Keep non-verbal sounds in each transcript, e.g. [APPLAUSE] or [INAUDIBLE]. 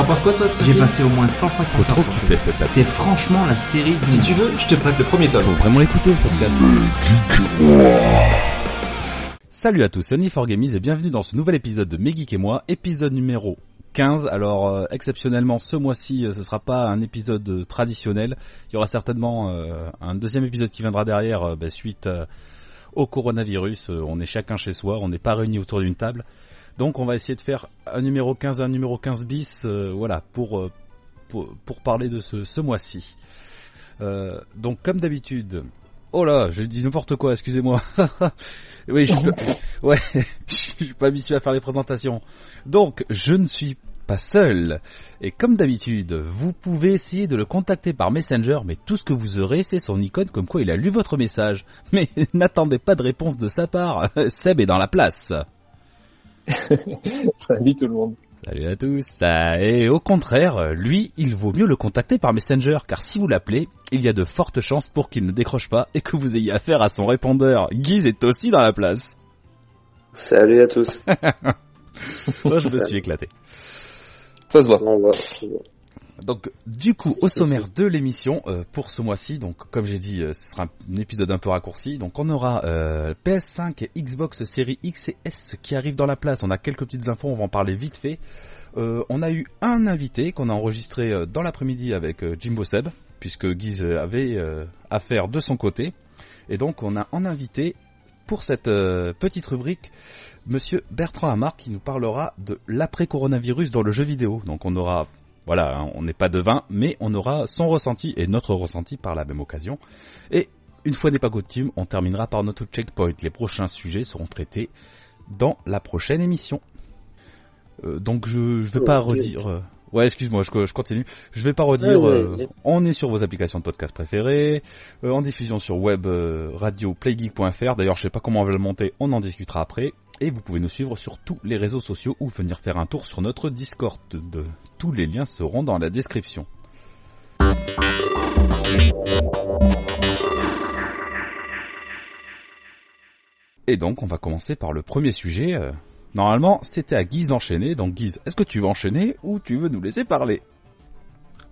T'en penses quoi toi de ce J'ai film passé au moins 150 Faut heures sur cette C'est franchement la série. du Si tu veux, je te prête le premier tome. Faut vraiment l'écouter ce podcast. Salut à tous, c'est Only4Gamies et bienvenue dans ce nouvel épisode de Megeek et moi, épisode numéro 15. Alors euh, exceptionnellement ce mois-ci euh, ce sera pas un épisode euh, traditionnel, il y aura certainement euh, un deuxième épisode qui viendra derrière euh, ben, suite euh, au coronavirus, Euh, on est chacun chez soi, on n'est pas réunis autour d'une table. Donc on va essayer de faire un numéro 15 et un numéro 15 bis, euh, voilà, pour, euh, pour, pour parler de ce, ce mois-ci. Euh, donc comme d'habitude, oh là, j'ai dit n'importe quoi, excusez-moi. [LAUGHS] oui, je suis pas, [LAUGHS] ouais, [LAUGHS] je suis pas habitué à faire les présentations. Donc je ne suis pas seul. Et comme d'habitude, vous pouvez essayer de le contacter par Messenger, mais tout ce que vous aurez, c'est son icône comme quoi il a lu votre message. Mais n'attendez pas de réponse de sa part. Seb est dans la place. [LAUGHS] Salut tout le monde. Salut à tous. Ah, Et au contraire, lui, il vaut mieux le contacter par Messenger, car si vous l'appelez, il y a de fortes chances pour qu'il ne décroche pas et que vous ayez affaire à son répondeur. Guise est aussi dans la place. Salut à tous. [LAUGHS] Moi, je me [LAUGHS] suis éclaté. Ça se voit. On va. Donc, du coup, au sommaire de l'émission euh, pour ce mois-ci, donc comme j'ai dit, euh, ce sera un épisode un peu raccourci. Donc, on aura euh, PS5 et Xbox Series X et S qui arrivent dans la place. On a quelques petites infos, on va en parler vite fait. On a eu un invité qu'on a enregistré dans l'après-midi avec Jimbo Seb, puisque Guise avait affaire de son côté. Et donc, on a en invité pour cette petite rubrique Monsieur Bertrand Amar qui nous parlera de l'après-coronavirus dans le jeu vidéo. Donc, on aura voilà, hein, on n'est pas devin, mais on aura son ressenti et notre ressenti par la même occasion. Et une fois n'est pas coutume, on terminera par notre checkpoint. Les prochains sujets seront traités dans la prochaine émission. Euh, donc je, je vais pas redire. Ouais, excuse-moi, je, je continue. Je vais pas redire. Euh, on est sur vos applications de podcast préférées, euh, en diffusion sur web euh, radio playgeek.fr. D'ailleurs, je sais pas comment on va le monter, on en discutera après. Et vous pouvez nous suivre sur tous les réseaux sociaux ou venir faire un tour sur notre Discord. De, tous les liens seront dans la description. Et donc, on va commencer par le premier sujet. Normalement, c'était à Guise d'enchaîner. Donc, Guise, est-ce que tu veux enchaîner ou tu veux nous laisser parler?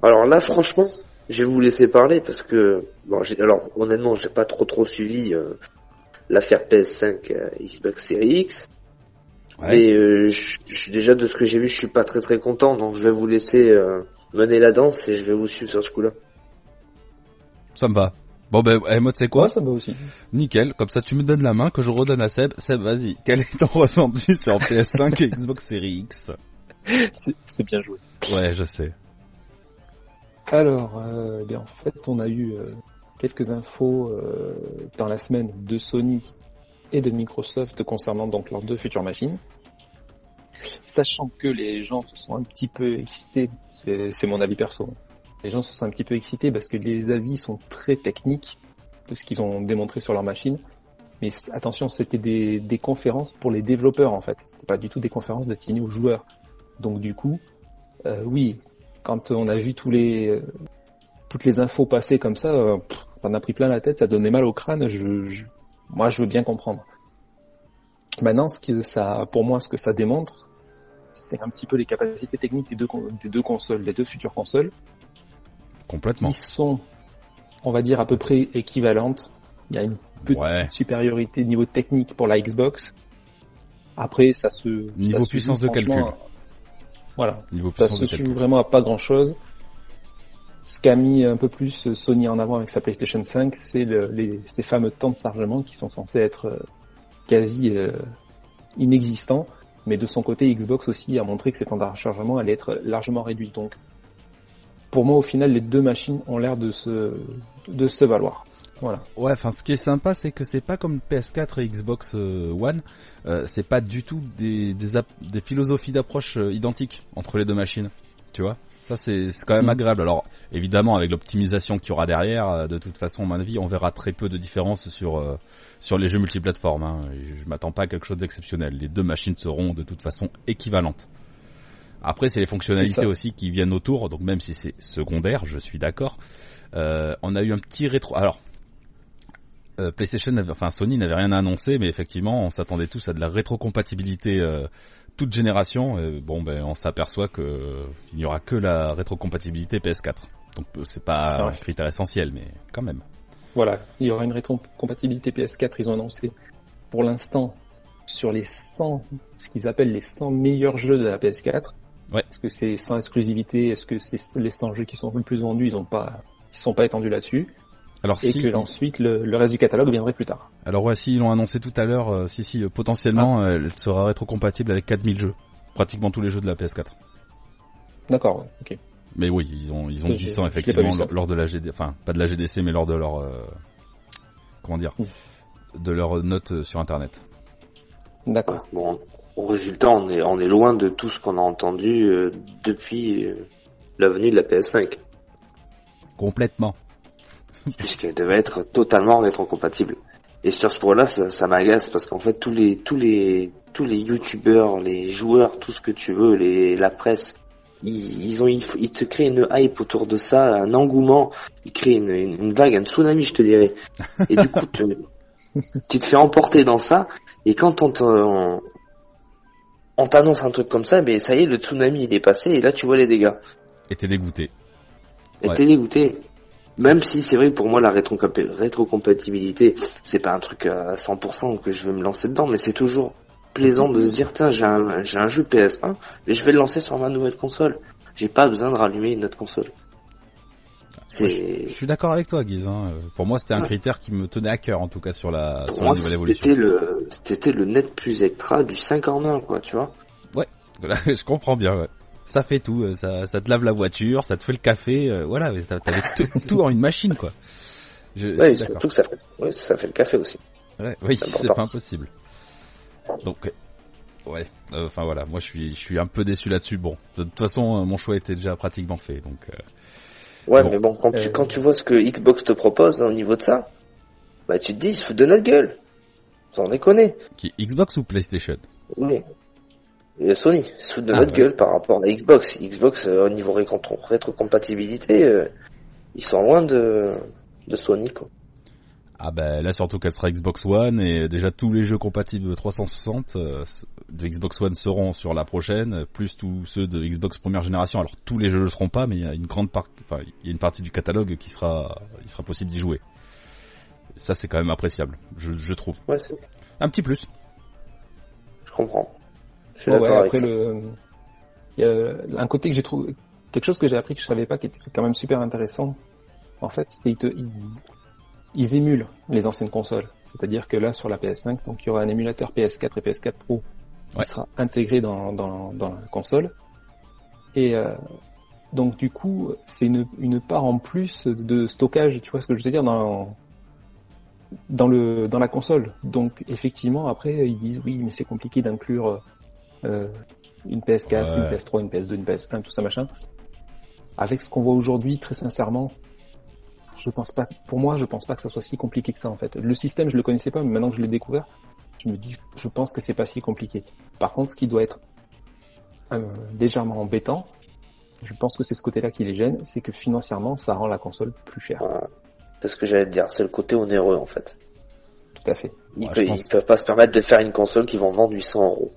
Alors là, franchement, je vais vous laisser parler parce que, bon, alors honnêtement, j'ai pas trop trop suivi euh, l'affaire PS5 euh, Xbox Series X, mais euh, je- déjà de ce que j'ai vu, je suis pas très très content, donc je vais vous laisser mener la danse et je vais vous suivre sur ce coup-là. Ça me va. Bon ben, eh, moi, tu sais quoi Ouais, ça va aussi. Nickel, comme ça tu me donnes la main que je redonne à Seb. Seb, vas-y, quel est ton [LAUGHS] ressenti sur PS5 et Xbox Series X C'est bien joué. Ouais, je sais. Alors, euh, bien, en fait, on a eu euh, quelques infos euh, dans la semaine de Sony et de Microsoft concernant donc leurs deux futures machines. Sachant que les gens se sont un petit peu excités, c'est c'est mon avis perso. hein. Les gens se sont un petit peu excités parce que les avis sont très techniques de ce qu'ils ont démontré sur leur machine. Mais attention, c'était des, conférences pour les développeurs en fait. C'était pas du tout des conférences destinées aux joueurs. Donc du coup, euh, oui, quand on a vu euh, toutes les infos passer comme ça, euh, on a pris plein la tête, ça donnait mal au crâne. Je, moi, je veux bien comprendre. Maintenant, ce que ça, pour moi, ce que ça démontre, c'est un petit peu les capacités techniques des deux consoles, des deux futures consoles, Complètement. qui sont, on va dire, à peu près équivalentes. Il y a une petite Ouais. supériorité niveau technique pour la Xbox. Après, ça se Niveau ça puissance de calcul. franchement, Voilà, Niveau ça puissance se de joue vraiment à pas grand chose. Ce qu'a mis un peu plus Sony en avant avec sa PlayStation 5, c'est le- les, ces fameux temps de chargement qui sont censés être euh, quasi euh, inexistants. Mais de son côté, Xbox aussi a montré que ces temps de chargement allaient être largement réduits. Donc, pour moi, au final, les deux machines ont l'air de se, de se valoir. Voilà. Ouais, enfin, ce qui est sympa, c'est que c'est pas comme PS4 et Xbox euh, One. Euh, c'est pas du tout des, des, philosophies d'approche euh, identiques entre les deux machines. Tu vois Ça, c'est quand même Mm. agréable. Alors, évidemment, avec l'optimisation qu'il y aura derrière, de toute façon, à mon avis, on verra très peu de différence sur euh, sur les jeux multiplateformes. Hein. Je m'attends pas à quelque chose d'exceptionnel. Les deux machines seront de toute façon équivalentes. Après, c'est les fonctionnalités aussi qui viennent autour. Donc, même si c'est secondaire, je suis d'accord. Euh, on a eu un petit rétro. Alors, euh, PlayStation, enfin Sony n'avait rien annoncé, mais effectivement, on s'attendait tous à de la rétrocompatibilité euh, toute génération. Et bon, ben, on s'aperçoit que il n'y aura que la rétrocompatibilité PS4. Donc c'est pas un critère essentiel, mais quand même. Voilà, il y aura une rétrocompatibilité PS4. Ils ont annoncé pour l'instant sur les 100, ce qu'ils appellent les 100 meilleurs jeux de la PS4. Ouais. Est-ce que c'est sans exclusivité? Est-ce que c'est les 100 jeux qui sont le plus vendus Ils ont pas, ils sont pas étendus là-dessus? Alors et si, que ensuite le, le, reste du catalogue viendrait plus tard. Alors ouais, si ils l'ont annoncé tout à l'heure, euh, si si, euh, potentiellement, ah. elle sera rétrocompatible avec 4000 jeux, pratiquement tous les jeux de la PS4. D'accord, ok. Mais oui, ils ont ils ont dit ça effectivement lors de la GDC, enfin pas de la GDC, mais lors de leur euh, comment dire, mmh. de leur note sur internet. D'accord. Bon, au résultat, on est on est loin de tout ce qu'on a entendu euh, depuis euh, la venue de la PS5. Complètement. Puisqu'elle devait être totalement rétrocompatible. Et sur ce point-là, ça, ça m'agace parce qu'en fait, tous les tous les tous les youtubeurs, les joueurs, tout ce que tu veux, les la presse, ils, ils ont ils, ils te créent une hype autour de ça, un engouement, ils créent une, une vague, un tsunami, je te dirais. Et du coup, tu, [LAUGHS] tu te fais emporter dans ça. Et quand on, te, on, on t'annonce un truc comme ça, mais ça y est, le tsunami il est passé et là tu vois les dégâts. Et t'es dégoûté. Et ouais. t'es dégoûté. Même si c'est vrai que pour moi la rétrocompatibilité, c'est pas un truc à 100% que je veux me lancer dedans, mais c'est toujours plaisant de se dire tiens j'ai un, jeu PS1 et je vais le lancer sur ma nouvelle console. J'ai pas besoin de rallumer une autre console. Je, je, suis d'accord avec toi, Guise. Hein. Pour moi, c'était un critère qui me tenait à cœur, en tout cas, sur la, Pour sur moi, la nouvelle évolution. C'était le, c'était le net plus extra du 5 en 1, quoi, tu vois. Ouais, [LAUGHS] je comprends bien, ouais. Ça fait tout, euh, ça, ça te lave la voiture, ça te fait le café, euh, voilà, t'avais tout, [LAUGHS] tout en une machine, quoi. Je, ouais, surtout que ça fait, ouais, ça fait le café aussi. Ouais, oui, c'est pas impossible. Donc, ouais, enfin euh, voilà, moi je suis, je suis un peu déçu là-dessus. Bon, de toute façon, mon choix était déjà pratiquement fait, donc. Euh, Ouais, bon. mais bon, quand, euh... tu, quand tu vois ce que Xbox te propose au niveau de ça, bah tu te dis, ils se foutent de notre gueule. Sans déconner. Qui, Xbox ou PlayStation? Oui. Et Sony, ils se foutent de ah, notre ouais. gueule par rapport à Xbox. Xbox, euh, au niveau rétro rétrocompatibilité, euh, ils sont loin de, de Sony, quoi. Ah ben là surtout qu'elle sera Xbox One et déjà tous les jeux compatibles 360 euh, de Xbox One seront sur la prochaine, plus tous ceux de Xbox première génération. Alors tous les jeux ne le seront pas, mais il y a une grande partie, enfin il y a une partie du catalogue qui sera, il sera possible d'y jouer. Ça c'est quand même appréciable, je, je trouve. Ouais, c'est un petit plus. Je comprends. Je suis oh, ouais, après le, il y a un côté que j'ai trouvé, quelque chose que j'ai appris que je savais pas, qui était quand même super intéressant. En fait, c'est il, ils émulent les anciennes consoles. C'est-à-dire que là, sur la PS5, donc il y aura un émulateur PS4 et PS4 Pro qui sera intégré dans, dans, dans, la console. Et euh, donc du coup, c'est une, une part en plus de stockage, tu vois ce que je veux dire, dans, dans, le, dans la console. Donc effectivement, après, ils disent oui, mais c'est compliqué d'inclure euh, une PS4, ouais. une PS3, une PS2, une PS1, tout ça machin. Avec ce qu'on voit aujourd'hui, très sincèrement, je pense pas, pour moi, je pense pas que ça soit si compliqué que ça en fait. Le système, je le connaissais pas, mais maintenant que je l'ai découvert, je me dis, je pense que c'est pas si compliqué. Par contre, ce qui doit être euh, légèrement embêtant, je pense que c'est ce côté-là qui les gêne, c'est que financièrement, ça rend la console plus chère. C'est ce que j'allais te dire, c'est le côté onéreux en fait. Tout à fait. Ils, ouais, peut, pense... ils peuvent pas se permettre de faire une console qui vont vendre 800 euros.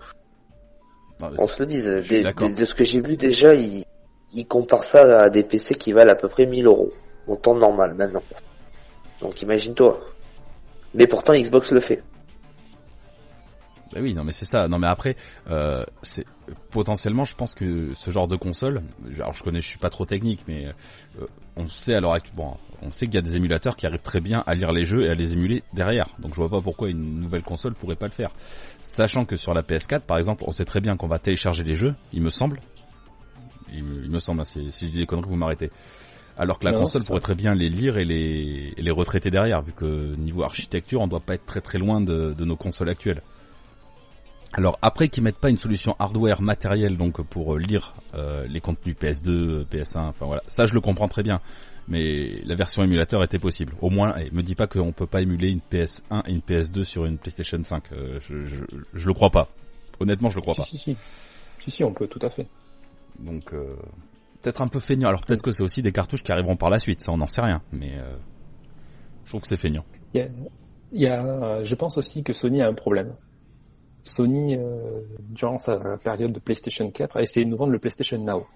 On se le dise, de, de, ce que j'ai vu déjà, ils, ils comparent ça à des PC qui valent à peu près 1000 euros en temps normal maintenant. Donc imagine-toi. Mais pourtant Xbox le fait. Bah oui, non mais c'est ça. Non mais après, euh, c'est potentiellement, je pense que ce genre de console, alors je connais, je suis pas trop technique, mais euh, on sait alors, bon, on sait qu'il y a des émulateurs qui arrivent très bien à lire les jeux et à les émuler derrière. Donc je vois pas pourquoi une nouvelle console pourrait pas le faire. Sachant que sur la PS4, par exemple, on sait très bien qu'on va télécharger les jeux, il me semble. Il me, il me semble, hein, si, si je dis des conneries, vous m'arrêtez. Alors que la non, console pourrait très bien les lire et les, et les retraiter derrière, vu que niveau architecture, on doit pas être très très loin de, de nos consoles actuelles. Alors après qu'ils mettent pas une solution hardware matérielle donc pour lire euh, les contenus PS2, PS1, enfin voilà, ça je le comprends très bien. Mais la version émulateur était possible. Au moins, et me dis pas qu'on peut pas émuler une PS1 et une PS2 sur une PlayStation 5. Euh, je, je, je, le crois pas. Honnêtement, je le crois si, pas. Si, si. si, si, on peut tout à fait. Donc euh, peut-être un peu feignant. Alors peut-être que c'est aussi des cartouches qui arriveront par la suite, ça on n'en sait rien, mais euh, je trouve que c'est feignant. Il y, a, Il y a, je pense aussi que Sony a un problème. Sony, euh, durant sa période de PlayStation 4, a essayé de nous vendre le PlayStation Now.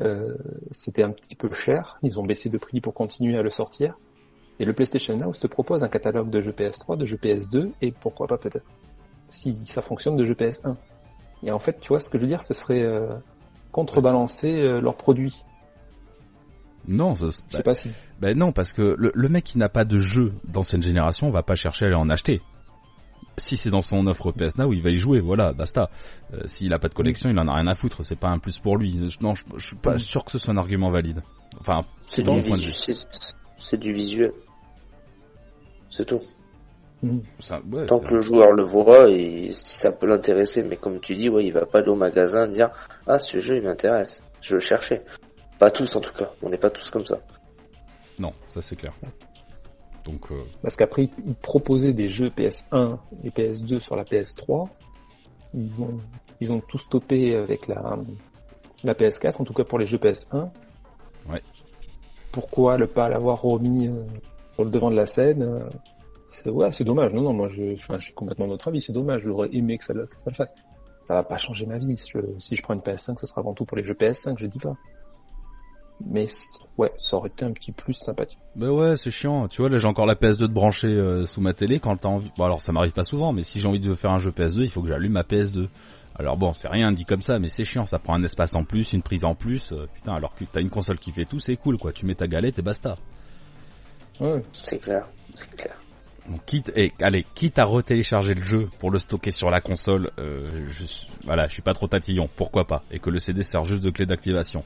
Euh, C'était un petit peu cher, ils ont baissé de prix pour continuer à le sortir. Et le PlayStation Now te propose un catalogue de jeux PS3, de jeux PS2, et pourquoi pas peut-être, si ça fonctionne, de jeux PS1. Et en fait, tu vois, ce que je veux dire, ce serait contrebalancer euh, leurs produits. Non, ça, Je sais bah, pas si. bah non, parce que le, le mec qui n'a pas de jeu d'ancienne génération va pas chercher à aller en acheter. Si c'est dans son offre PS Now, il va y jouer, voilà, basta. Euh, S'il a pas de collection, il en a rien à foutre, c'est pas un plus pour lui. Je- Non, je, je suis pas Mm. sûr que ce soit un argument valide. Enfin, C'est du, visu- du visuel. C'est tout. Ça- ouais, Tant que le joueur le voit et si ça peut l'intéresser, mais comme tu dis, ouais, il va pas aller au magasin dire ah ce jeu il m'intéresse, je veux le chercher. Pas tous en tout cas, on n'est pas tous comme ça. Non, ça c'est clair. Donc, euh, Parce qu'après, ils- proposaient des jeux PS1 et PS2 sur la PS3. Ils ont, ils ont tout stoppé avec la, la PS4, en tout cas pour les jeux PS1. Ouais. Pourquoi ne pas l'avoir remis euh, sur le devant de la scène euh, ouais, c'est dommage. Non, non, moi je, enfin, je suis complètement d'autre avis. C'est dommage. J'aurais aimé que ça, le- que ça le fasse. Ça va pas changer ma vie. Si je, si je prends une PS5, ce sera avant tout pour les jeux PS5. Je dis pas. Mais ouais, ça aurait été un petit plus sympathique. bah ouais, c'est chiant. Tu vois, là j'ai encore la PS2 de brancher euh, sous ma télé quand t'as envie. Bon alors ça m'arrive pas souvent, mais si j'ai envie de faire un jeu PS2, il faut que j'allume ma PS2. Alors bon, c'est rien dit comme ça, mais c'est chiant. Ça prend un espace en plus, une prise en plus. euh, putain, alors que t'as une console qui fait tout, c'est cool quoi. Tu mets ta galette et basta. Ouais. C'est clair, c'est clair. Donc, quitte, et, allez, quitte à retélécharger le jeu pour le stocker sur la console, euh, je, suis- voilà, je suis pas trop tatillon, pourquoi pas, et que le CD sert juste de clé d'activation.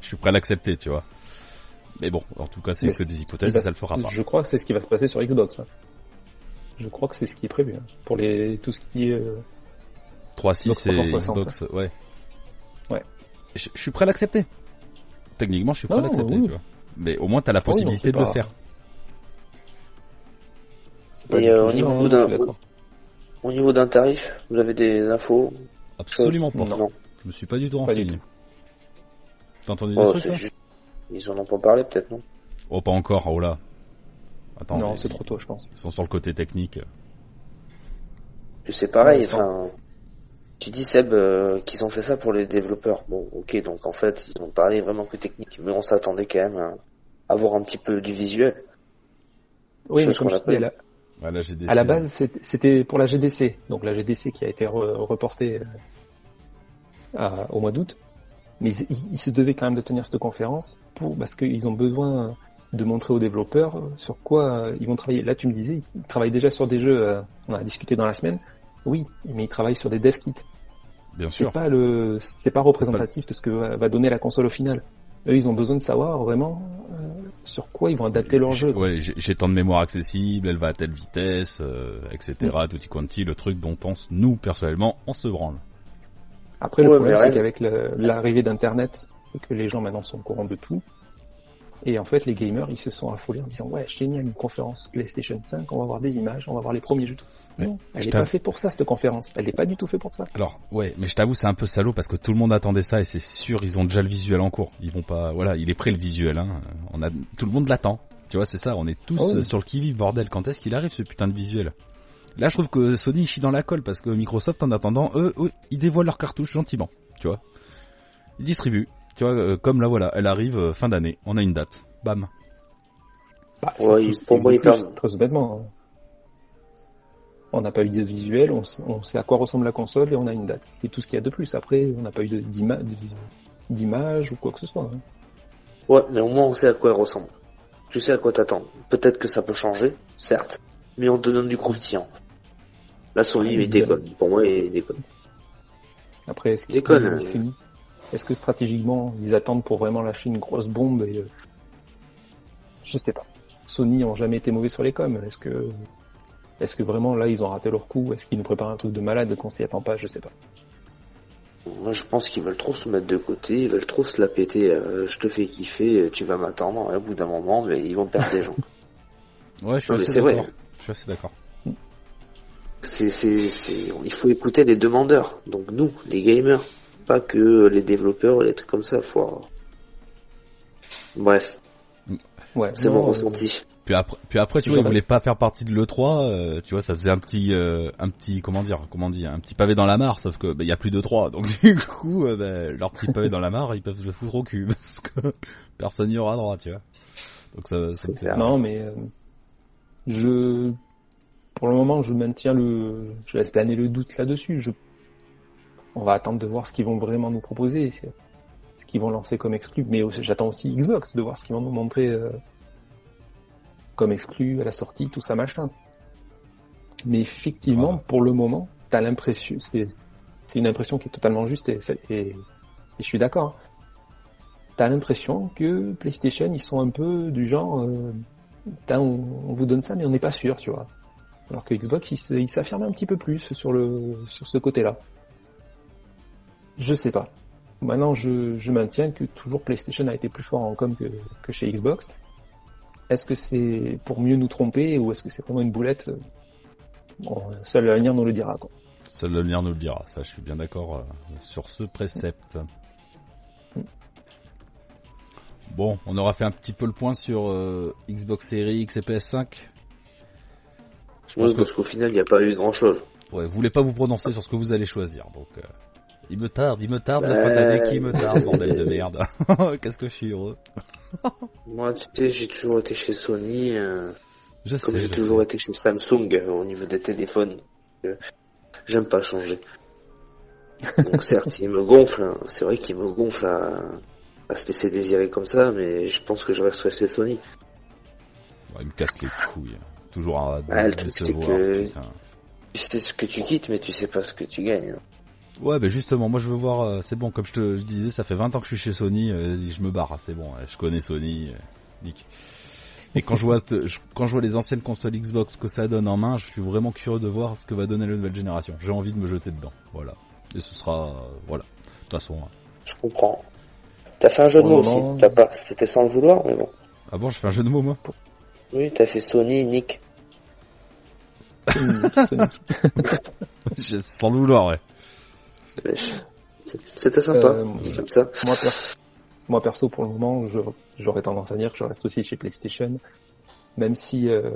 Je suis prêt à l'accepter, tu vois. Mais bon, en tout cas, c'est que des hypothèses, bah, et ça le fera pas. Je crois que c'est ce qui va se passer sur Xbox. hein. Je crois que c'est ce qui est prévu hein, pour les tout ce qui est. euh, 3.6 Xbox et 360, Xbox, ouais. Ouais. Je, je suis prêt à l'accepter. Techniquement, je suis prêt à l'accepter, oui. tu vois. Mais au moins, t'as la non, possibilité de le faire. Et, euh, au niveau d'un-. Au niveau tarif, vous avez des infos Absolument pas. Non. Je me suis pas du tout renseigné. T'as entendu des Oh, trucs, juste... Ils en ont pas parlé peut-être, non Oh, pas encore, oh là. Attends. Non, c'est trop tôt, je pense. Ils sont sur le côté technique. Que C'est pareil, enfin... Tu dis Seb euh, qu'ils ont fait ça pour les développeurs. Bon, ok, donc en fait, ils ont parlé vraiment que technique, mais on s'attendait quand même à avoir un petit peu du visuel. Oui, mais comme qu'on je a la- à la base, c'était- pour la GDC. Donc la GDC qui a été re- reportée euh, à- au mois d'août. Mais ils, se devaient quand même de tenir cette conférence pour, parce qu'ils ont besoin de montrer aux développeurs sur quoi euh, ils vont travailler. Là, tu me disais, ils travaillent déjà sur des jeux, euh, on a discuté dans la semaine. Oui, mais ils travaillent sur des dev kits. Bien C'est sûr. pas le, c'est pas représentatif de ce que va va donner la console au final. Eux, ils ont besoin de savoir vraiment euh, sur quoi ils vont adapter leur jeu. Ouais, j'ai tant de mémoire accessible, elle va à telle vitesse, euh, etc. Tutti quanti, le truc dont on, nous personnellement, on se branle. Après, le Ouais, problème, c'est qu'avec l'arrivée d'Internet, c'est que les gens maintenant sont au courant de tout. Et en fait, les gamers, ils se sont affolés en disant, ouais, génial, une conférence PlayStation 5, on va voir des images, on va voir les premiers jeux. Ouais, Non, elle n'est pas faite pour ça, cette conférence. Elle n'est pas du tout faite pour ça. Alors, ouais, mais je t'avoue, c'est un peu salaud parce que tout le monde attendait ça et c'est sûr, ils ont déjà le visuel en cours. Ils vont pas, voilà, il est prêt le visuel, hein. On a, tout le monde l'attend. Tu vois, c'est ça, on est tous Oh oui. euh, sur le qui-vive, bordel. Quand est-ce qu'il arrive ce putain de visuel? Là, je trouve que Sony chie dans la colle parce que Microsoft, en attendant, eux, eux, ils dévoilent leurs cartouches gentiment, tu vois. Ils distribuent. Tu vois, euh, comme là, voilà, elle arrive euh, fin d'année, on a une date. Bam. Bah, Ouais, pour est moi, plus. Très honnêtement. hein. On n'a pas eu de visuel, on sait, on sait à quoi ressemble la console et on a une date. C'est tout ce qu'il y a de plus. Après, on n'a pas eu d'image ou quoi que ce soit. hein. Ouais, mais au moins on sait à quoi elle ressemble. Tu sais à quoi t'attends. Peut-être que ça peut changer, certes, mais on te donne du croustillant. La Sony, Ouais, il déconne. Pour moi, il déconne. Après, est-ce qu'ils- Déconne, hein. Est-ce que stratégiquement, ils attendent pour vraiment lâcher une grosse bombe et, euh, Je sais pas. Sony ont jamais été mauvais sur les coms. Est-ce que, est-ce que vraiment là ils ont raté leur coup? Est-ce qu'ils nous préparent un truc de malade qu'on s'y attend pas? Je sais pas. Moi, je pense qu'ils veulent trop se mettre de côté, ils veulent trop se la péter. euh, je te fais kiffer, tu vas m'attendre. Et au bout d'un moment, mais ils vont perdre des gens. [LAUGHS] Ouais, je suis Non, assez c'est vrai. d'accord. Je suis assez d'accord. C'est, c'est, c'est, il faut écouter les demandeurs. Donc nous, les gamers, pas que les développeurs, les trucs comme ça. Faut... Bref, Ouais. c'est mon euh, ressenti. Puis après, puis après, tu vois, ils voulaient pas faire partie de l'E3, euh, tu vois, ça faisait un petit, euh, un petit, comment dire, comment dire, un petit pavé dans la mare, sauf que, bah, il y a plus de 3, donc [LAUGHS] du coup, euh, bah, leur petit pavé dans la mare, ils peuvent se foutre au cul, [LAUGHS] parce que personne n'y aura droit, tu vois. Donc ça, ça me fait... Non, mais, euh, je, pour le moment, je maintiens le, je laisse planer le doute là-dessus, je, on va attendre de voir ce qu'ils vont vraiment nous proposer, ce qu'ils vont lancer comme exclu, mais j'attends aussi Xbox de voir ce qu'ils vont nous montrer, comme exclu à la sortie, tout ça machin. Mais effectivement, pour le moment, t'as l'impression, c'est, une impression qui est totalement juste et, et, je suis d'accord. T'as l'impression que PlayStation, ils sont un peu du genre, euh, on, on, vous donne ça, mais on n'est pas sûr, tu vois. Alors que Xbox, il, il s'affirme un petit peu plus sur le sur ce côté-là. Je sais pas. Maintenant, je, je maintiens que toujours PlayStation a été plus fort en com que, que chez Xbox. Est-ce que c'est pour mieux nous tromper ou est-ce que c'est vraiment une boulette? Bon, seul l'avenir nous le dira. Quoi. Seul l'avenir nous le dira. Ça, je suis bien d'accord euh, sur ce précepte. Bon, on aura fait un petit peu le point sur euh, Xbox Series X et PS5. Je pense parce qu'au final, il n'y a pas eu grand-chose. Ouais, vous voulez pas vous prononcer sur ce que vous allez choisir, donc... Euh, il me tarde, il me tarde, la fin d'année qui me tarde, [LAUGHS] bordel de merde. [LAUGHS] Qu'est-ce que je suis heureux. [LAUGHS] Moi, tu sais, j'ai toujours été chez Sony, euh, je comme j'ai toujours été chez Samsung euh, au niveau des téléphones. Euh, J'aime pas changer. Donc certes, il me gonfle, hein. c'est vrai qu'il me gonfle à, à, se laisser désirer comme ça, mais je pense que je resterai chez Sony. il me casse les couilles. Toujours à ah, le truc, que... Tu sais ce que tu quittes, mais tu sais pas ce que tu gagnes. Hein. Ouais, ben justement, moi je veux voir, euh, c'est bon, comme je te disais, ça fait 20 ans que je suis chez Sony, euh, je me barre, c'est bon, je connais Sony, euh, Nick. Et quand je vois quand je vois les anciennes consoles Xbox que ça donne en main, je suis vraiment curieux de voir ce que va donner la nouvelle génération. J'ai envie de me jeter dedans, voilà. Et ce sera, voilà. De toute façon. Hein. Je comprends. T'as fait un jeu de mots aussi. T'as pas, c'était sans le vouloir, mais bon. Ah bon, je fais un jeu de mots moi? Oui, t'as fait Sony, Nick. [LAUGHS] sans le vouloir, ouais. C'était sympa, euh, comme ça. Moi, moi, perso, pour le moment, j'aurais tendance à dire que je reste aussi chez PlayStation, même si euh,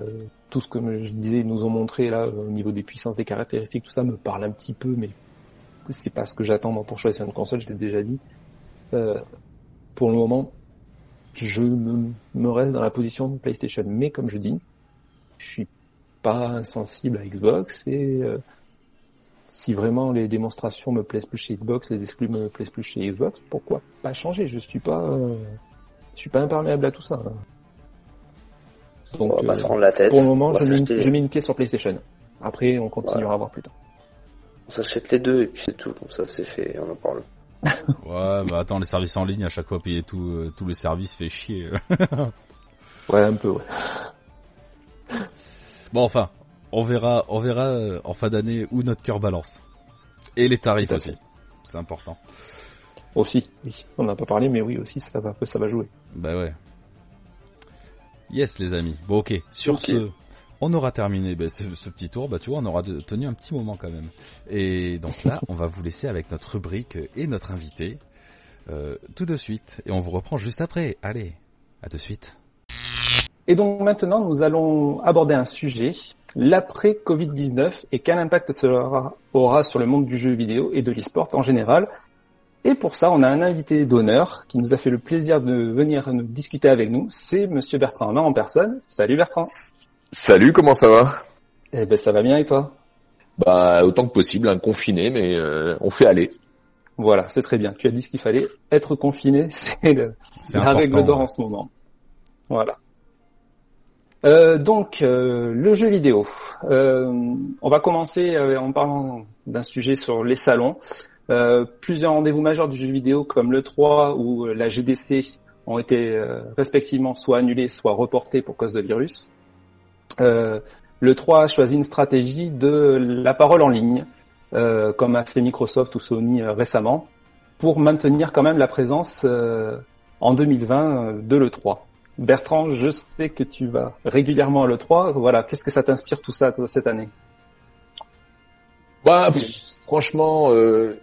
tout ce que je disais, ils nous ont montré là au niveau des puissances, des caractéristiques, tout ça me parle un petit peu, mais c'est pas ce que j'attends pour choisir une console, je l'ai déjà dit. Euh, pour le moment, je me, me, reste dans la position de PlayStation, mais comme je dis, je suis pas insensible à Xbox et si vraiment les démonstrations me plaisent plus chez Xbox, les exclus me plaisent plus chez Xbox, pourquoi pas changer? Je suis pas, euh, je suis pas imperméable à tout ça. Donc, on va se rendre la tête. Pour le moment, je mets, je mets, une pièce sur PlayStation. Après, on continuera à voir plus tard. On s'achète les deux et puis c'est tout, comme ça c'est fait, on en parle. [LAUGHS] ouais, bah attends, les services en ligne, à chaque fois payer tout, euh, tous les services fait chier. [LAUGHS] ouais, un peu, ouais. Bon, enfin, on verra, on verra euh, en fin d'année où notre cœur balance. Et les tarifs aussi. C'est important. Aussi, oui. On n'a pas parlé, mais oui, aussi, ça va, ça va jouer. Bah ouais. Yes, les amis. Bon, ok. Sur ce, on aura terminé bah, ce, petit tour. Bah, tu vois, on aura tenu un petit moment quand même. Et donc là, [LAUGHS] on va vous laisser avec notre rubrique et notre invité euh, tout de suite. Et on vous reprend juste après. Allez, à de suite. Et donc maintenant, nous allons aborder un sujet l'après Covid-19 et quel impact cela aura sur le monde du jeu vidéo et de l'e-sport en général. Et pour ça, on a un invité d'honneur qui nous a fait le plaisir de venir nous discuter avec nous. C'est Monsieur Bertrand en personne. Salut Bertrand. Salut, comment ça va? Eh ben ça va bien et toi? Bah autant que possible, un confiné, mais euh, on fait aller. Voilà, c'est très bien. Tu as dit ce qu'il fallait. Être confiné, [LAUGHS] c'est la règle d'or en ce moment. Voilà. Euh, donc, euh, le jeu vidéo. Euh, on va commencer en parlant d'un sujet sur les salons. plusieurs rendez-vous majeurs du jeu vidéo, comme le 3 ou la GDC, ont été respectivement soit annulés, soit reportés pour cause de virus. le 3 a choisi une stratégie de la parole en ligne, comme a fait Microsoft ou Sony récemment, pour maintenir quand même la présence en 2020 de l'E3. Bertrand, je sais que tu vas régulièrement à l'E3. Voilà, qu'est-ce que ça t'inspire tout ça cette année? Bah, franchement, euh,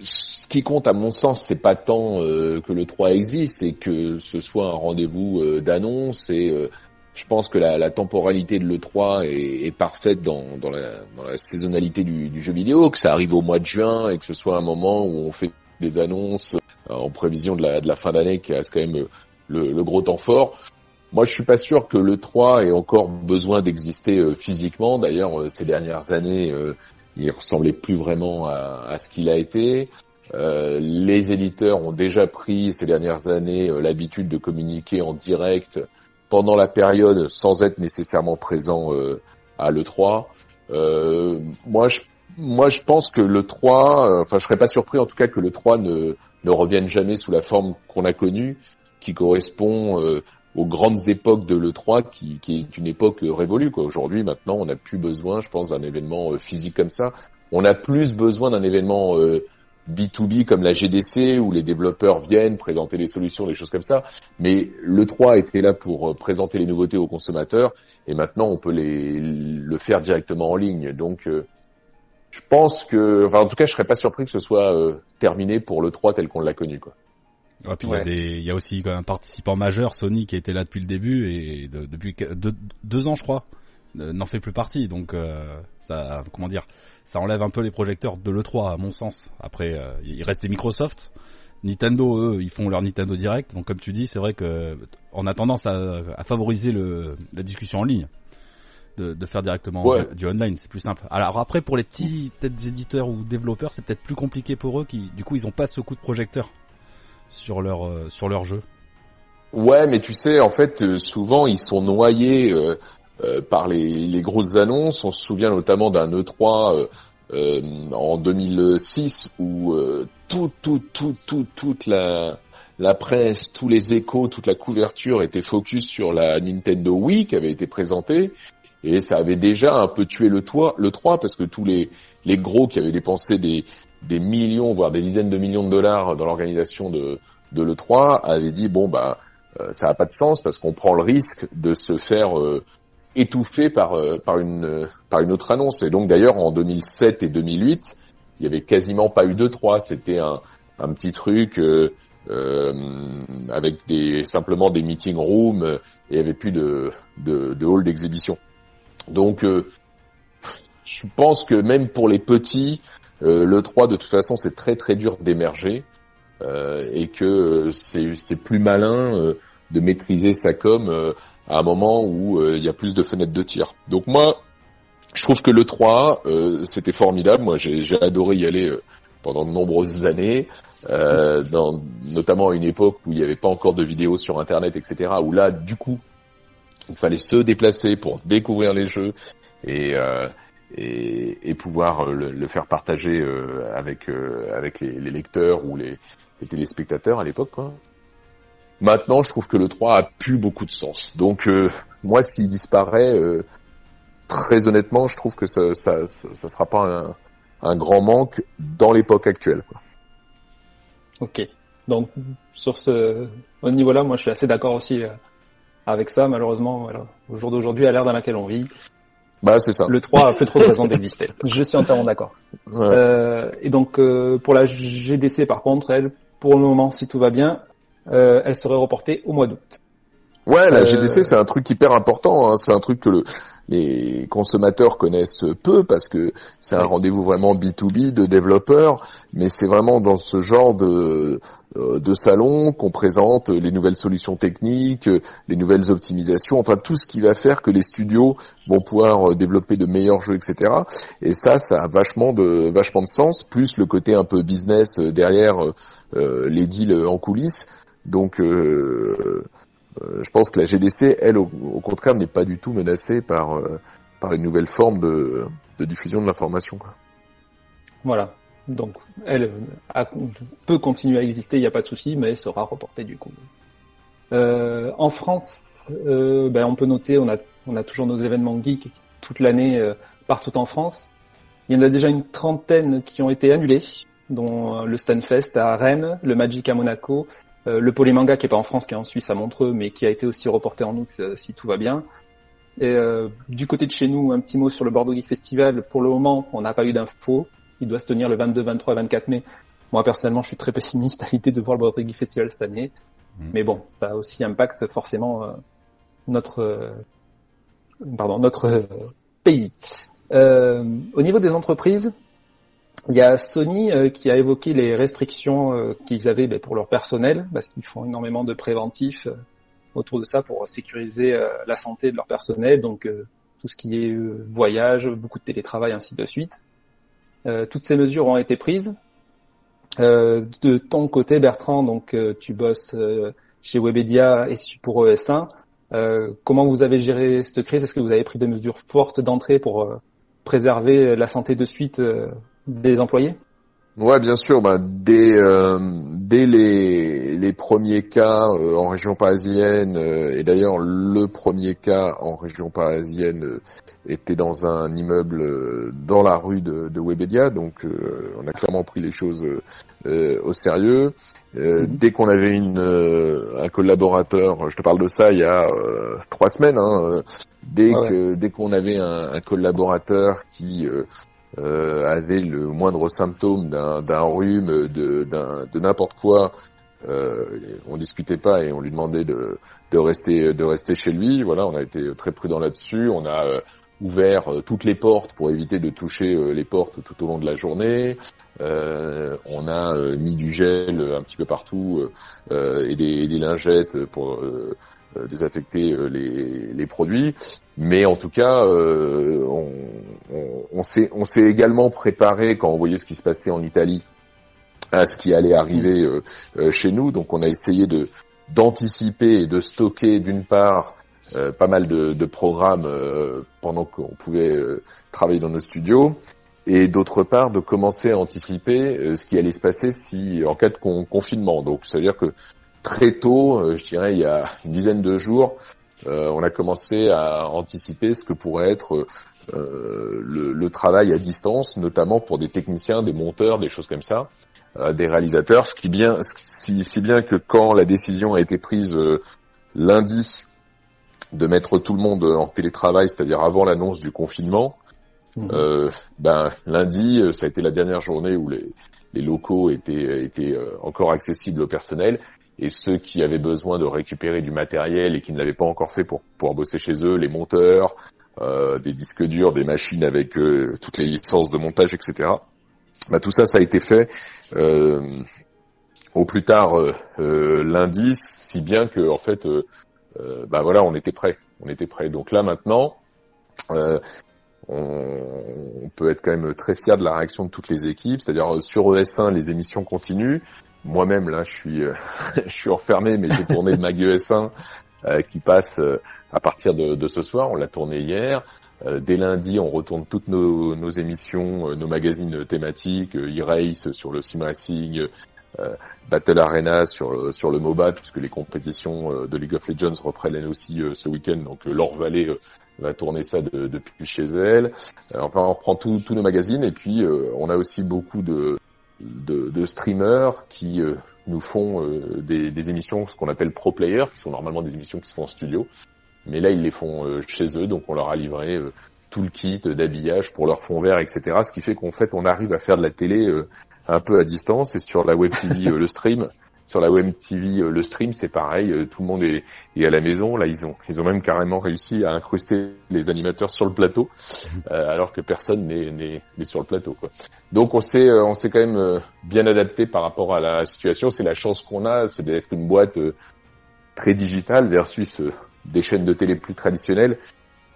ce qui compte à mon sens, c'est pas tant euh, que le 3 existe, c'est que ce soit un rendez-vous euh, d'annonce et je pense que la, temporalité de l'E3 est, parfaite dans, la, saisonnalité du, jeu vidéo, que ça arrive au mois de juin et que ce soit un moment où on fait des annonces euh, en prévision de la, de la fin d'année qui reste quand même le, le, gros temps fort. Moi, je suis pas sûr que le 3 ait encore besoin d'exister euh, physiquement. D'ailleurs, euh, ces dernières années, il ressemblait plus vraiment à, à ce qu'il a été. Euh, les éditeurs ont déjà pris ces dernières années l'habitude de communiquer en direct pendant la période sans être nécessairement présent euh, à l'E3. Euh, moi, je, moi, je pense que l'E3, euh, enfin, je serais pas surpris en tout cas que l'E3 ne, ne revienne jamais sous la forme qu'on a connue, qui correspond aux grandes époques de l'E3, qui, qui, est une époque révolue. Aujourd'hui, maintenant, on n'a plus besoin, je pense, d'un événement physique comme ça. On a plus besoin d'un événement B2B comme la GDC où les développeurs viennent présenter les solutions, des choses comme ça. Mais le 3 était là pour euh, présenter les nouveautés aux consommateurs et maintenant on peut les, le faire directement en ligne. Donc euh, je pense que, enfin en tout cas je serais pas surpris que ce soit euh, terminé pour le 3 tel qu'on l'a connu quoi. Puis il y, a des, il y a aussi un participant majeur, Sony, qui était là depuis le début et depuis deux, deux ans je crois n'en fait plus partie. Donc ça, comment dire, ça enlève un peu les projecteurs de l'E3 à mon sens. Après, euh, il reste les Microsoft. Nintendo, eux, ils font leur Nintendo Direct. Donc comme tu dis, c'est vrai que on a tendance à, à favoriser le, la discussion en ligne. De, de faire directement du online, c'est plus simple. Alors après, pour les petits peut-être éditeurs ou développeurs, c'est peut-être plus compliqué pour eux qui, du coup, ils ont pas ce coup de projecteur sur leur euh, sur leur jeu. Ouais, mais tu sais, en fait, euh, souvent ils sont noyés euh, par les, les, grosses annonces. On se souvient notamment d'un E3 euh, euh, en 2006 où tout, tout, tout, tout, toute la, la presse, tous les échos, toute la couverture était focus sur la Nintendo Wii qui avait été présentée. Et ça avait déjà un peu tué le, toit, le 3 parce que tous les, les gros qui avaient dépensé des, des millions, voire des dizaines de millions de dollars dans l'organisation de, de l'E3 avaient dit bon bah ça n'a pas de sens parce qu'on prend le risque de se faire étouffé par euh, par une par une autre annonce. Et donc d'ailleurs en 2007 et 2008, il y avait quasiment pas eu de 3. C'était un un petit truc euh, euh, avec des simplement des meeting rooms et il y avait plus de de, de hall d'exhibition. Donc euh, je pense que même pour les petits, le 3 de toute façon c'est très très dur d'émerger et que c'est c'est plus malin de maîtriser sa com à un moment où euh, il y a plus de fenêtres de tir. Donc moi, je trouve que le 3, euh, c'était formidable. Moi, j'ai adoré y aller euh, pendant de nombreuses années, euh, dans, notamment à une époque où il n'y avait pas encore de vidéos sur Internet, etc. Où là, du coup, il fallait se déplacer pour découvrir les jeux et, euh, et, et, pouvoir le, le, faire partager avec avec les, les, lecteurs ou les, les téléspectateurs à l'époque. Maintenant, je trouve que le 3 a plus beaucoup de sens. Donc, euh, moi, s'il disparaît, euh, très honnêtement, je trouve que ça, ça, ça, sera pas un, un, grand manque dans l'époque actuelle. Quoi. Ok. Donc, sur ce au niveau-là, moi, je suis assez d'accord aussi euh, avec ça. Malheureusement, voilà, au jour d'aujourd'hui, à l'ère dans laquelle on vit, bah, c'est ça. Le 3 a plus trop de raison d'exister. [LAUGHS] Je suis entièrement d'accord. Ouais. Euh, et donc euh, pour la GDC par contre, elle, pour le moment, si tout va bien, euh, elle serait reportée au mois d'août. Ouais, la euh, GDC c'est un truc hyper important. Hein. C'est un truc que le, les consommateurs connaissent peu parce que c'est un rendez-vous vraiment B2B de développeurs, mais c'est vraiment dans ce genre de, euh, de salon qu'on présente les nouvelles solutions techniques, les nouvelles optimisations, enfin tout ce qui va faire que les studios vont pouvoir développer de meilleurs jeux, etc. Et ça, ça a vachement de vachement de sens, plus le côté un peu business derrière euh, les deals en coulisses. Donc, euh, euh, je pense que la GDC, elle, au, contraire, n'est pas du tout menacée par euh, par une nouvelle forme de, de diffusion de l'information. Voilà. Donc, elle peut continuer à exister, il n'y a pas de souci, mais elle sera reportée du coup. Euh, en France, euh, ben, on peut noter, on a, on a toujours nos événements geeks toute l'année euh, partout en France. Il y en a déjà une trentaine qui ont été annulés, dont le Stunfest à Rennes, le Magic à Monaco, euh, le Polymanga qui est pas en France, qui est en Suisse à Montreux, mais qui a été aussi reporté en août si tout va bien. Et euh, du côté de chez nous, un petit mot sur le Bordeaux Geek Festival. Pour le moment, on n'a pas eu d'infos. Il doit se tenir le 22, 23 et 24 mai. Moi, personnellement, je suis très pessimiste à l'idée de voir le Bordeaux Geek Festival cette année. Mmh. Mais bon, ça aussi impact forcément euh, notre pardon notre pays. au niveau des entreprises, il y a Sony qui a évoqué les restrictions qu'ils avaient ben, pour leur personnel, parce qu'ils font énormément de préventifs autour de ça pour sécuriser la santé de leur personnel, donc tout ce qui est voyage, beaucoup de télétravail, ainsi de suite. toutes ces mesures ont été prises. de ton côté, Bertrand, donc tu bosses chez Webedia et pour ES1. Euh, comment vous avez géré cette crise? Est-ce que vous avez pris des mesures fortes d'entrée pour euh, préserver la santé de suite euh, des employés? Ouais, bien sûr. Bah, dès euh, dès les, les premiers cas euh, en région parisienne, euh, et d'ailleurs le premier cas en région parisienne était dans un immeuble dans la rue de, de Webedia, donc on a clairement pris les choses au sérieux. Mhm. Dès qu'on avait une, un collaborateur, je te parle de ça il y a trois semaines, hein, dès ah que dès qu'on avait un, un, collaborateur qui euh, avait le moindre symptôme d'un rhume, de, de n'importe quoi, euh, on discutait pas et on lui demandait de, de, rester, de rester chez lui. Voilà, on a été très prudent là-dessus. On a euh, ouvert euh, toutes les portes pour éviter de toucher les portes tout au long de la journée. on a mis du gel un petit peu partout et des, des, lingettes pour désaffecter les, les, produits. Mais en tout cas, euh, on, on, on s'est également préparé quand on voyait ce qui se passait en Italie à ce qui allait arriver euh, euh, chez nous. Donc on a essayé de d'anticiper et de stocker d'une part pas mal de, de programmes pendant qu'on pouvait travailler dans nos studios et d'autre part de commencer à anticiper ce qui allait se passer si en cas de confinement. Donc c'est à dire que très tôt, je dirais il y a une dizaine de jours, euh, on a commencé à anticiper ce que pourrait être euh, le, travail à distance, notamment pour des techniciens, des monteurs, des choses comme ça, euh, des réalisateurs. Ce qui bien, si, si, bien que quand la décision a été prise lundi de mettre tout le monde en télétravail, c'est-à-dire avant l'annonce du confinement, mmh. ben lundi, ça a été la dernière journée où les, les locaux étaient, étaient encore accessibles au personnel et ceux qui avaient besoin de récupérer du matériel et qui ne l'avaient pas encore fait pour pouvoir bosser chez eux, les monteurs, euh, des disques durs, des machines avec euh, toutes les licences de montage, etc. Bah, tout ça, ça a été fait euh, au plus tard euh, lundi, si bien que en fait, bah voilà, on était prêt, on était prêt. Donc là maintenant, on, on, peut être quand même très fier de la réaction de toutes les équipes. C'est-à-dire sur ES1, les émissions continuent. Moi-même, là, je suis, euh, [LAUGHS] je suis enfermé, mais j'ai tourné le Mag ES1 euh, qui passe euh, à partir de, de, ce soir. On l'a tourné hier. dès lundi, on retourne toutes nos, nos émissions, nos magazines thématiques, e-race sur le sim racing, Battle Arena sur le, sur le MOBA, puisque les compétitions de League of Legends reprennent aussi ce week-end. Donc Laure Vallée va tourner ça de, depuis chez elle. enfin, on reprend tous nos magazines et puis on a aussi beaucoup de de, streamers qui euh, nous font euh, des, des, émissions, ce qu'on appelle pro player, qui sont normalement des émissions qui se font en studio. Mais là, ils les font euh, chez eux, donc on leur a livré tout le kit d'habillage pour leur fond vert, etc. Ce qui fait qu'en fait, on arrive à faire de la télé un peu à distance et sur la web TV, le stream, sur la web TV, euh, le stream, c'est pareil. Euh, tout le monde est, est, à la maison. Là, ils ont, ils ont même carrément réussi à incruster les animateurs sur le plateau, euh, alors que personne n'est sur le plateau. Quoi. Donc, on s'est, on s'est quand même bien adapté par rapport à la situation. C'est la chance qu'on a, c'est d'être une boîte très digitale versus des chaînes de télé plus traditionnelles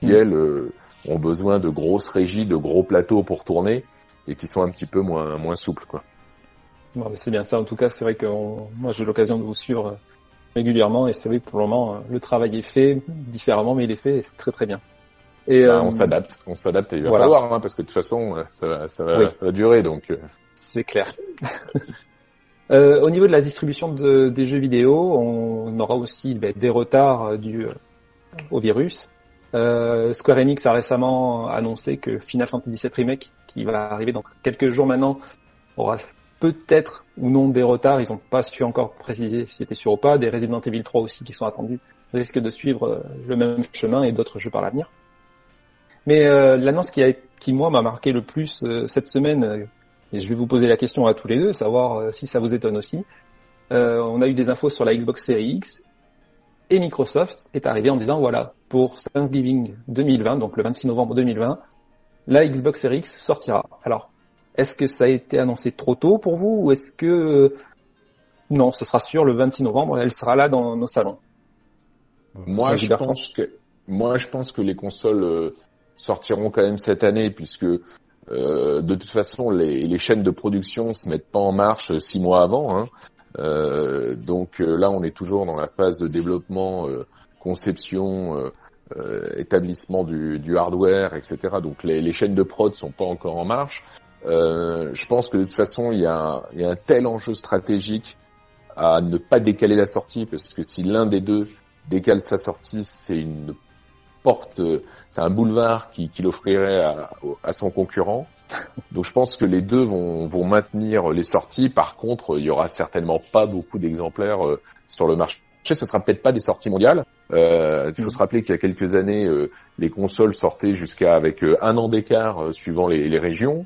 qui, mm. elles, ont besoin de grosses régies, de gros plateaux pour tourner et qui sont un petit peu moins, moins souples. Quoi c'est bien ça. En tout cas, c'est vrai que moi, j'ai l'occasion de vous suivre euh, régulièrement et c'est vrai que pour le moment, euh, le travail est fait différemment, mais il est fait et c'est très très bien. Et bah, on euh, s'adapte, on s'adapte et il va falloir, hein, parce que de toute façon, ça va, ça va, ça va durer, donc. C'est clair. [LAUGHS] euh, au niveau de la distribution de, des jeux vidéo, on aura aussi ben, des retards dus au virus. Euh, Square Enix a récemment annoncé que Final Fantasy VII Remake, qui va arriver dans quelques jours maintenant, aura peut-être ou non des retards, ils n'ont pas su encore préciser si c'était sûr ou pas, des Resident Evil 3 aussi qui sont attendus risquent de suivre euh, le même chemin et d'autres jeux par l'avenir. Mais euh, l'annonce qui, qui moi m'a marqué le plus euh, cette semaine, et je vais vous poser la question à tous les deux, savoir si ça vous étonne aussi, on a eu des infos sur la Xbox Series X Et Microsoft est arrivé en disant voilà, pour Thanksgiving 2020, donc le 26 novembre 2020, la Xbox Series X sortira. Alors, est-ce que ça a été annoncé trop tôt pour vous ou est-ce que non, ce sera sûr le 26 novembre, elle sera là dans nos salons. Moi, je pense que moi, je pense que les consoles euh, sortiront quand même cette année, puisque euh, de toute façon, les, les, chaînes de production se mettent pas en marche euh, six mois avant. Hein. Euh, donc euh, là, on est toujours dans la phase de développement, conception, établissement du, du, hardware, etc. Donc les, les, chaînes de prod sont pas encore en marche. Je pense que de toute façon, il y a, il y a un tel enjeu stratégique à ne pas décaler la sortie, parce que si l'un des deux décale sa sortie, c'est une porte, c'est un boulevard qui, qui l'offrirait à, à, son concurrent. Donc je pense que les deux vont, vont maintenir les sorties. Par contre, il y aura certainement pas beaucoup d'exemplaires euh, sur le marché. Ce sera peut-être pas des sorties mondiales. Euh, il faut se rappeler qu'il y a quelques années, euh, les consoles sortaient jusqu'à avec euh, un an d'écart euh, suivant les, les régions.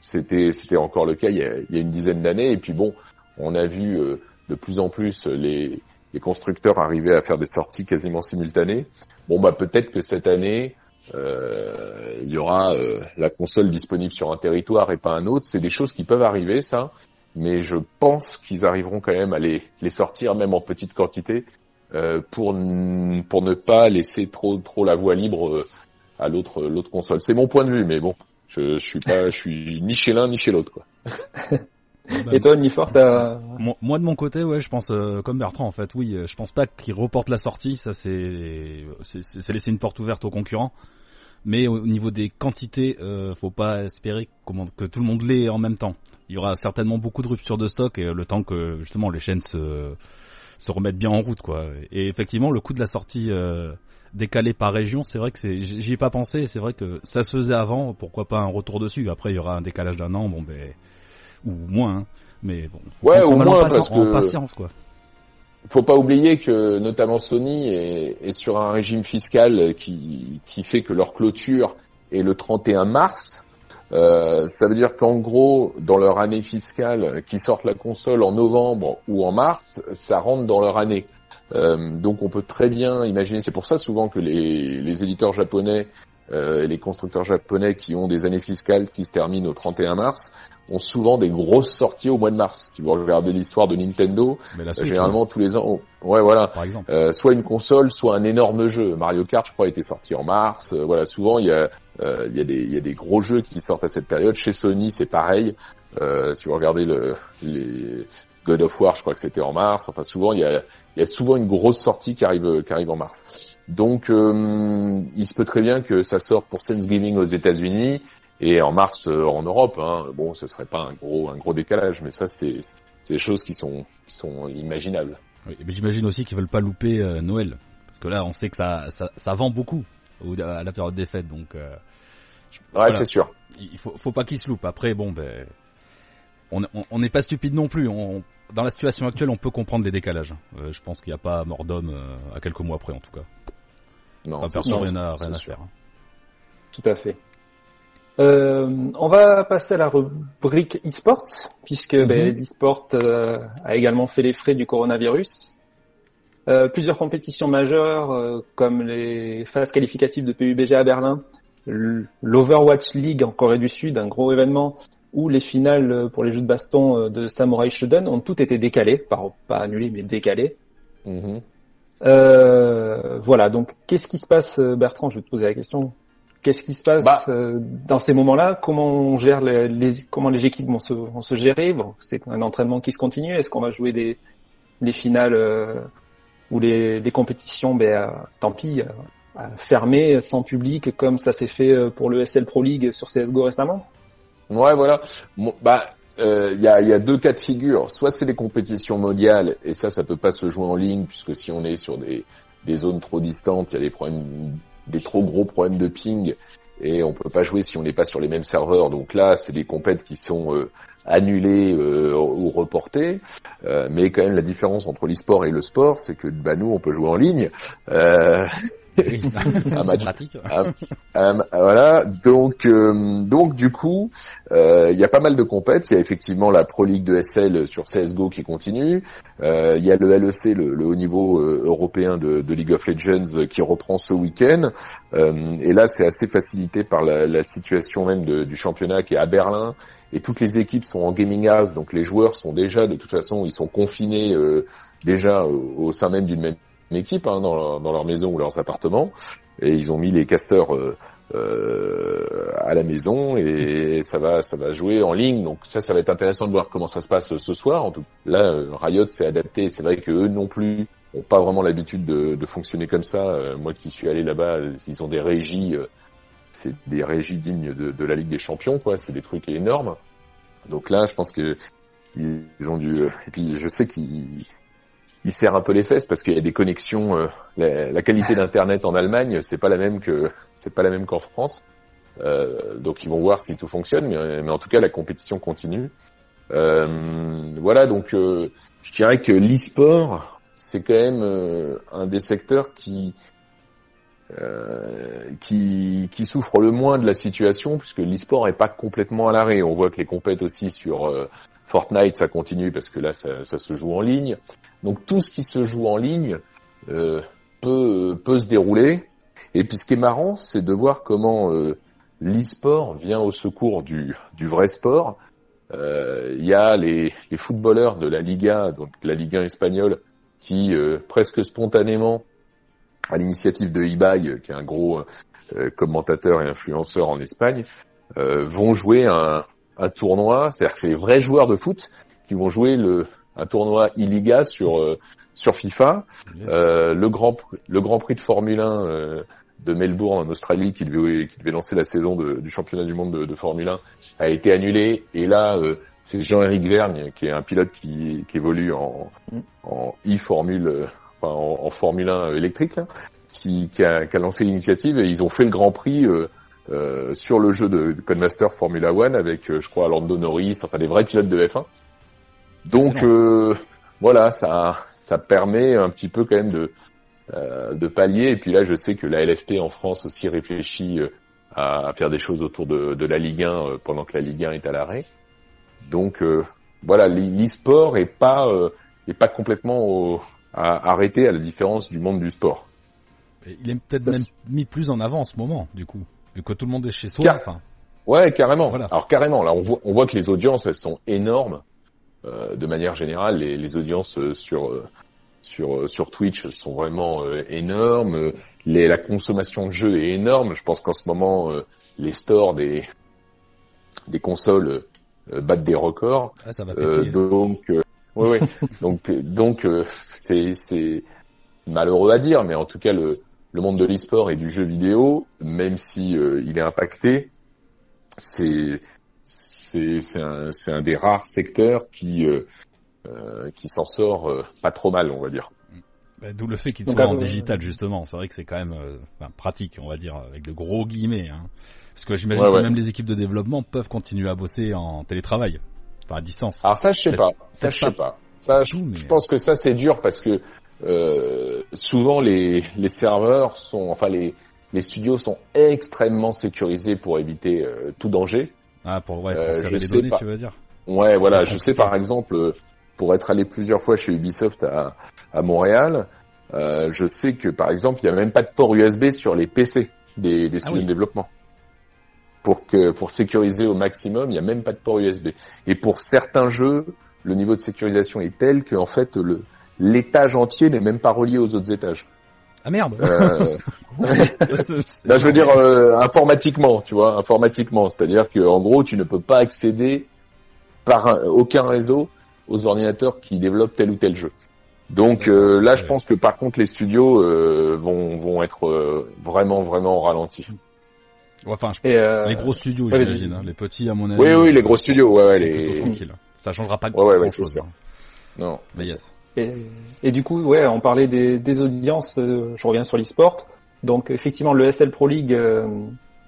C'était c'était encore le cas il y a, une dizaine d'années. Et puis bon, on a vu euh, de plus en plus les, constructeurs arriver à faire des sorties quasiment simultanées. Bon, bah peut-être que cette année, euh, il y aura euh, la console disponible sur un territoire et pas un autre. C'est des choses qui peuvent arriver, ça. Mais je pense qu'ils arriveront quand même à les, sortir, même en petite quantité, euh, pour, pour ne pas laisser trop, la voie libre euh, à l'autre console. C'est mon point de vue, mais bon, je, je suis pas, je suis ni chez l'un ni chez l'autre, quoi. [LAUGHS] Et toi, Nifort, t'as... Moi, de mon côté, ouais, je pense euh, comme Bertrand en fait. Oui, euh, je pense pas qu'il reporte la sortie. Ça, c'est c'est laisser une porte ouverte aux concurrents. Mais au niveau des quantités, euh, faut pas espérer que tout le monde l'ait en même temps. Il y aura certainement beaucoup de ruptures de stock et le temps que justement les chaînes se se remettent bien en route, quoi. Et effectivement, le coût de la sortie euh, décalée par région, c'est vrai que c'est, j'y ai pas pensé. C'est vrai que ça se faisait avant. Pourquoi pas un retour dessus Après, il y aura un décalage d'un an. Bon, ben ou moins. Hein. Mais bon, faut ouais, au moins parce que... en patience quoi. Faut pas oublier que notamment Sony est, est, sur un régime fiscal qui, qui fait que leur clôture est le 31 mars. Euh, ça veut dire qu'en gros, dans leur année fiscale, qui sortent la console en novembre ou en mars, ça rentre dans leur année. Euh, donc on peut très bien imaginer, c'est pour ça souvent que les, les éditeurs japonais euh, et les constructeurs japonais qui ont des années fiscales qui se terminent au 31 mars ont souvent des grosses sorties au mois de mars. Si vous regardez l'histoire de Nintendo, euh, généralement tous les ans, ouais voilà, Par exemple. Euh, soit une console, soit un énorme jeu. Mario Kart, je crois, était sorti en mars. Euh, voilà, souvent il y a euh, il y a des il y a des gros jeux qui sortent à cette période. Chez Sony, c'est pareil. si vous regardez le les God of War, je crois que c'était en mars. Enfin, souvent il y a il y a souvent une grosse sortie qui arrive qui arrive en mars. Donc, il se peut très bien que ça sorte pour Thanksgiving aux États-Unis et en mars euh, en Europe. Hein, bon, ce serait pas un gros un gros décalage, mais ça c'est des choses qui sont qui sont imaginables. Oui, mais j'imagine aussi qu'ils veulent pas louper euh, Noël, parce que là on sait que ça ça, ça vend beaucoup à la période des fêtes, donc. Euh, ouais, c'est sûr. Il faut faut pas qu'ils se loupent. Après, bon, ben on n'est pas stupide non plus. On, dans la situation actuelle, on peut comprendre les décalages. Euh, je pense qu'il n'y a pas mort d'homme à quelques mois après, en tout cas. Non, personne rien à, rien à faire. Hein. Tout à fait. Euh, on va passer à la rubrique e-sport, puisque mm ben, l'e-sport euh, a également fait les frais du coronavirus. Euh, plusieurs compétitions majeures, euh, comme les phases qualificatives de PUBG à Berlin, l'Overwatch League en Corée du Sud, un gros événement, ou les finales pour les jeux de baston de Samurai Shodown ont toutes été décalées, pas, pas annulées, mais décalées. Mm voilà, donc qu'est-ce qui se passe, Bertrand? Je vais te poser la question. Qu'est-ce qui se passe bah. euh, dans ces moments-là? Comment on gère les, comment les équipes vont se, vont se gérer? Bon, c'est un entraînement qui se continue. Est-ce qu'on va jouer des les finales euh, ou les des compétitions? Ben euh, tant pis, fermées sans public comme ça s'est fait pour le SL Pro League sur CS:GO récemment. Ouais, voilà. bah il y, a, y, a, deux cas de figure. Soit c'est des compétitions mondiales et ça, ça peut pas se jouer en ligne puisque si on est sur des, des zones trop distantes, il y a des problèmes des trop gros problèmes de ping et on peut pas jouer si on n'est pas sur les mêmes serveurs. Donc là, c'est des compètes qui sont euh, annulés ou reportés. mais quand même, la différence entre l'e-sport et le sport, c'est que bah, nous, on peut jouer en ligne. [LAUGHS] un match pratique. voilà. Donc, donc du coup, il y a pas mal de compètes. Il y a effectivement la Pro League de SL sur CS:GO qui continue. Il y a le LEC, le, haut niveau européen de, de, League of Legends, qui reprend ce week-end. et là, c'est assez facilité par la, la situation même de, du championnat qui est à Berlin et toutes les équipes sont en gaming house, donc les joueurs sont déjà de toute façon ils sont confinés euh, déjà au, sein même d'une même équipe hein, dans, leur, maison ou leurs appartements. Et ils ont mis les casteurs euh, euh, à la maison et ça va ça va jouer en ligne. Donc ça ça va être intéressant de voir comment ça se passe ce soir. En tout là Riot s'est adapté. C'est vrai que eux non plus ont pas vraiment l'habitude de, de, fonctionner comme ça. Moi qui suis allé là-bas ils ont des régies c'est des régies dignes de, de, la Ligue des Champions, quoi. C'est des trucs énormes. Donc là, je pense que ils ont dû. Et puis, je sais qu'ils ils serrent un peu les fesses parce qu'il y a des connexions. Euh, la, qualité d'internet en Allemagne, c'est pas la même que c'est pas la même qu'en France. Euh, donc ils vont voir si tout fonctionne, mais, mais en tout cas la compétition continue. Euh, voilà, donc euh, je dirais que l'e-sport, c'est quand même euh, un des secteurs qui euh, qui, qui souffre le moins de la situation puisque l'e-sport est pas complètement à l'arrêt. On voit que les compètes aussi sur euh, Fortnite ça continue parce que là ça, ça, se joue en ligne. Donc tout ce qui se joue en ligne euh, peut, peut se dérouler. Et puis ce qui est marrant, c'est de voir comment euh, l'e-sport vient au secours du, du vrai sport. Il y a les, les footballeurs de la Liga, donc la Ligue 1 espagnole, qui presque spontanément à l'initiative de eBay, qui est un gros euh, commentateur et influenceur en Espagne, euh, vont jouer un, un tournoi, c'est-à-dire que c'est les vrais joueurs de foot qui vont jouer le, un tournoi e sur euh, sur FIFA. Euh, le grand le Grand Prix de Formule 1 euh, de Melbourne en Australie qui devait qui devait lancer la saison de, du championnat du monde de, de, Formule 1 a été annulé et là c'est Jean-Éric Vergne qui est un pilote qui, qui évolue en mm. en e-formule en, Formule 1 électrique, qui, a, lancé l'initiative et ils ont fait le Grand Prix euh, euh, sur le jeu de, Codemaster Formula One avec, euh, je crois, Lando Norris, enfin des vrais pilotes de F1. Donc voilà, ça, ça permet un petit peu quand même de, de pallier. Et puis là, je sais que la LFP en France aussi réfléchit à, faire des choses autour de, de la Ligue 1 pendant que la Ligue 1 est à l'arrêt. Donc voilà, l'e-sport est pas est pas complètement au, à arrêter à la différence du monde du sport. il est peut-être même mis plus en avant en ce moment, du coup, vu que tout le monde est chez soi. Enfin. Ouais, carrément. Alors carrément, là, on voit, on voit que les audiences, elles sont énormes. Euh, de manière générale, les, les audiences euh, sur euh, sur sur Twitch sont vraiment énormes. Les, la consommation de jeux est énorme. Je pense qu'en ce moment, les stores des des consoles battent des records. Ah, ça va péter. donc oui, oui. [LAUGHS] donc, donc euh, c'est, c'est malheureux à dire, mais en tout cas, le, le monde de l'e-sport et du jeu vidéo, même si euh, il est impacté, c'est, c'est, c'est un, c'est un des rares secteurs qui, euh, qui s'en sort pas trop mal, on va dire. Bah, d'où le fait qu'il soit en digital justement. C'est vrai que c'est quand même enfin, pratique, on va dire, avec de gros guillemets. Hein. Parce que j'imagine que même les équipes de développement peuvent continuer à bosser en télétravail. Enfin, à distance. Alors ça, je sais pas. Ça, je sais pas. Ça, je, pense que ça, c'est dur parce que euh, souvent les, les serveurs sont, enfin les, les studios sont extrêmement sécurisés pour éviter euh, tout danger. Ah, pour ouais, euh, les données, tu veux dire? Ouais, voilà. Je sais par exemple, pour être allé plusieurs fois chez Ubisoft à, à Montréal, euh, je sais que par exemple, il n'y a même pas de port USB sur les PC des, des ah studios de développement pour que pour sécuriser au maximum, il n'y a même pas de port USB. Et pour certains jeux, le niveau de sécurisation est tel que en fait le l'étage entier n'est même pas relié aux autres étages. Ah merde. Euh... Là, [LAUGHS] je veux dire euh, informatiquement, tu vois, informatiquement, c'est-à-dire que en gros, tu ne peux pas accéder par aucun réseau aux ordinateurs qui développent tel ou tel jeu. Donc euh, là, je pense que par contre, les studios euh, vont vont être vraiment vraiment ralentis. Enfin, je... euh... les gros studios, j'imagine. Hein. Les petits, à mon avis. Oui, oui, les gros studios, ouais, ouais, les... tranquille. Ça changera pas ouais, grand chose. Hein. Non. Mais yes. Et, et, du coup, ouais, on parlait des, des audiences. Euh, je reviens sur l'e-sport. Donc, effectivement, le SL Pro League euh,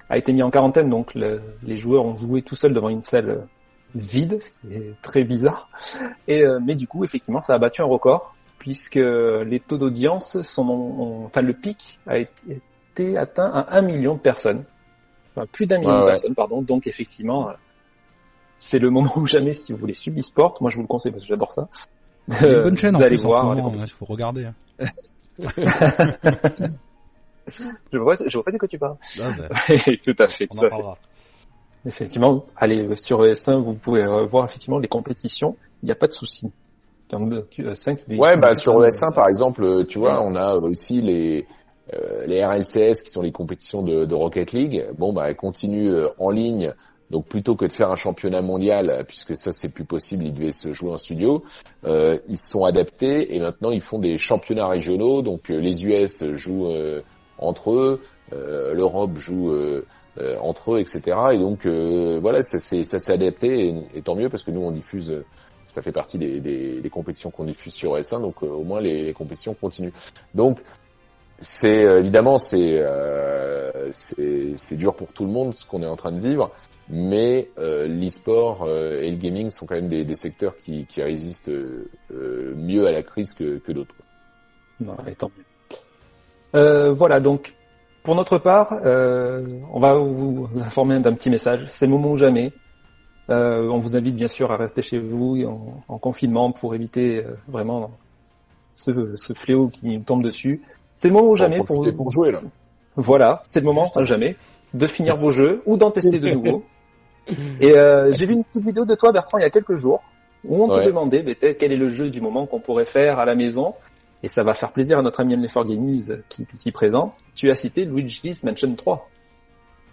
a été mis en quarantaine. Donc, le, les joueurs ont joué tout seuls devant une salle vide, ce qui est très bizarre. Et mais du coup, effectivement, ça a battu un record puisque les taux d'audience sont, enfin le pic a été atteint à un million de personnes, enfin, plus d'un million de personnes, pardon. Donc effectivement, c'est le moment [LAUGHS] ou jamais si vous voulez suivre l'e-sport. Moi, je vous le conseille parce que j'adore ça. C'est une bonne chaîne en plus voir, en ce moment, il faut regarder. Hein. [LAUGHS] je vois, je vois pas de quoi tu parles. Ah, [LAUGHS] ben. tout à fait, tout à fait. Effectivement, allez sur ES1, vous pouvez voir effectivement les compétitions. Il n'y a pas de souci. Ouais, bah sur ES1 par exemple, tu vois, on a aussi les euh, les RLCS qui sont les compétitions de, Rocket League. Bon, bah elles continuent euh, en ligne donc plutôt que de faire un championnat mondial, puisque ça c'est plus possible, ils devaient se jouer en studio, euh, ils se sont adaptés et maintenant ils font des championnats régionaux. Donc euh, les US jouent euh, entre eux, euh, l'Europe joue entre eux, etc. Et donc voilà, ça s'est adapté et, tant mieux parce que nous on diffuse. Ça fait partie des compétitions qu'on diffuse sur S1, donc au moins les, les compétitions continuent. Donc c'est évidemment c'est euh, c'est dur pour tout le monde ce qu'on est en train de vivre, mais euh, l'e-sport euh, et le gaming sont quand même des, des secteurs qui, qui résistent euh, mieux à la crise que, que d'autres. tant mieux. voilà donc pour notre part, on va vous informer d'un petit message. C'est moment ou jamais. on vous invite bien sûr à rester chez vous en, en confinement pour éviter vraiment ce, ce, fléau qui nous tombe dessus. C'est le moment ou jamais pour, pour jouer là. Voilà, c'est le moment ou jamais de finir vos jeux ou d'en tester de nouveaux. [LAUGHS] Et euh, j'ai vu une petite vidéo de toi, Bertrand, il y a quelques jours, où on te demandait mais, quel est le jeu du moment qu'on pourrait faire à la maison? Et ça va faire plaisir à notre ami M4 Gamies qui est ici présent. Tu as cité Luigi's Mansion 3.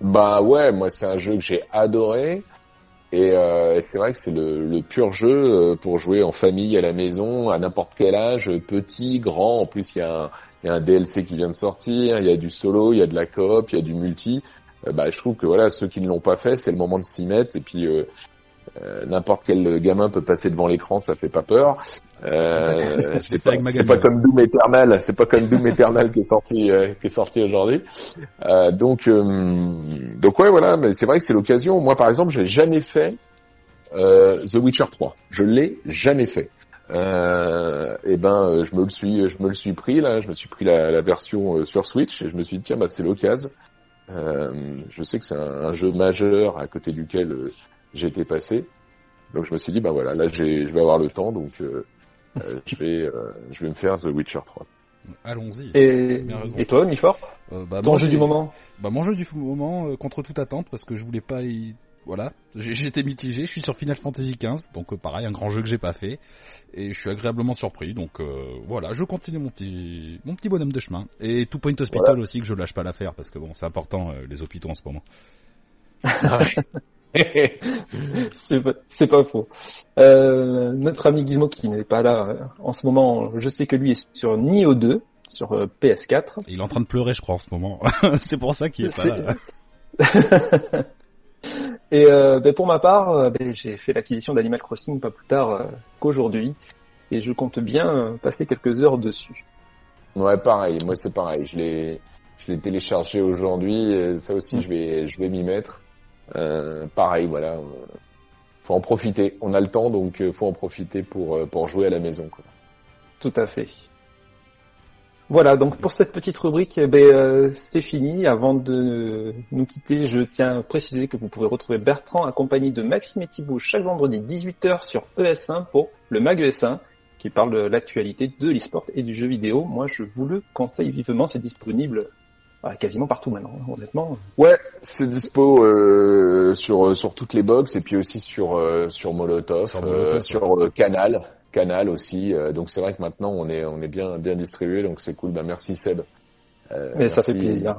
Bah ouais, moi c'est un jeu que j'ai adoré. Et euh, c'est vrai que c'est le, le, pur jeu euh, pour jouer en famille à la maison, à n'importe quel âge, petit, grand. En plus, il y, a un, il y a un DLC qui vient de sortir, il y a du solo, il y a de la coop, il y a du multi. Euh, bah, je trouve que voilà, ceux qui ne l'ont pas fait, c'est le moment de s'y mettre. Et puis euh, euh, n'importe quel gamin peut passer devant l'écran, ça fait pas peur. [LAUGHS] C'est pas, pas, comme Doom Eternal, c'est pas comme Doom Eternal qui est sorti, qui est sorti aujourd'hui. donc, donc ouais, voilà. Mais c'est vrai que c'est l'occasion. Moi, par exemple, j'ai jamais fait The Witcher 3. Je l'ai jamais fait. Euh, et ben, je me le suis, je me le suis pris là. Je me suis pris la, la version sur Switch et je me suis dit tiens, bah c'est l'occasion. Euh, je sais que c'est un, jeu majeur à côté duquel euh, j'ai été passé. Donc je me suis dit, bah voilà, là je vais avoir le temps, donc euh, je, vais, je vais me faire The Witcher 3. Allons-y. Et, et toi, Mifor bah, Ton jeu du moment Bah mon jeu du moment, contre toute attente, parce que je voulais pas y voilà, j'ai été mitigé, je suis sur Final Fantasy XV, donc euh, pareil, un grand jeu que j'ai pas fait, et je suis agréablement surpris, donc euh, voilà, je continue mon petit mon petit bonhomme de chemin. Et Two Point Hospital aussi, que je lâche pas l'affaire, parce que bon, c'est important, euh, les hôpitaux en ce moment. [LAUGHS] c'est pas, pas faux. notre ami Gizmo qui n'est pas là en ce moment, je sais que lui est sur Nioh 2, sur PS4. Il est en train de pleurer, je crois, en ce moment. [LAUGHS] c'est pour ça qu'il est pas là. [LAUGHS] Et euh, ben pour ma part, euh, ben j'ai fait l'acquisition d'Animal Crossing pas plus tard euh, qu'aujourd'hui, et je compte bien passer quelques heures dessus. Ouais, pareil. Moi, c'est pareil. Je l'ai, je l'ai téléchargé aujourd'hui. Ça aussi, je vais, je vais m'y mettre. pareil, voilà. Faut en profiter. On a le temps, donc faut en profiter pour pour jouer à la maison. Quoi. Tout à fait. Voilà, donc pour cette petite rubrique, eh ben, euh, c'est fini. Avant de nous quitter, je tiens à préciser que vous pouvez retrouver Bertrand accompagné de Maxime et Thibault chaque vendredi 18h sur ES1 pour le Mag ES1 qui parle de l'actualité de l'e-sport et du jeu vidéo. Moi, je vous le conseille vivement, c'est disponible bah, quasiment partout maintenant, hein, honnêtement. Ouais, c'est dispo euh, sur sur toutes les box et puis aussi sur euh, sur Molotov, sur, sur Canal. Canal aussi. Euh, donc c'est vrai que maintenant on est on est bien bien distribué, donc c'est cool. Ben merci Seb. Euh, Mais ça fait plaisir.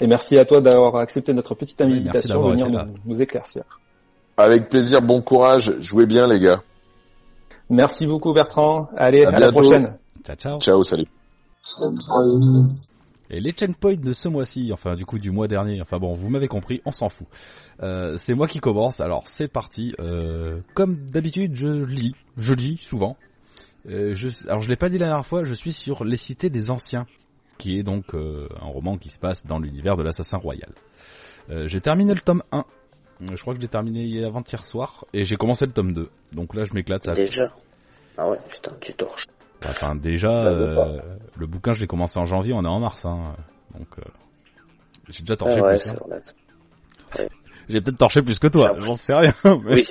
Et merci à toi d'avoir accepté notre petite invitation de venir nous, éclaircir. Avec plaisir, bon courage, jouez bien les gars. Merci beaucoup Bertrand. Allez, à, à la prochaine. Ciao ciao. Ciao, salut. Et les checkpoints de ce mois-ci, enfin du coup du mois dernier, enfin bon, vous m'avez compris, on s'en fout. Euh, c'est moi qui commence, alors c'est parti. Euh, comme d'habitude, je lis, je lis souvent. Euh, je, alors je l'ai pas dit la dernière fois, je suis sur Les Cités des Anciens, qui est donc un roman qui se passe dans l'univers de l'assassin royal. J'ai terminé le tome 1, Je crois que j'ai terminé avant-hier soir et j'ai commencé le tome 2. Donc là, je m'éclate. Déjà. Ah ouais, putain, tu torches. Enfin, déjà, euh, le bouquin, je l'ai commencé en janvier, on est en mars. Hein. Donc, euh, j'ai déjà torché Ah ouais, plus. hein. [LAUGHS] J'ai peut-être torché plus que toi, j'en sais rien. mais- Oui.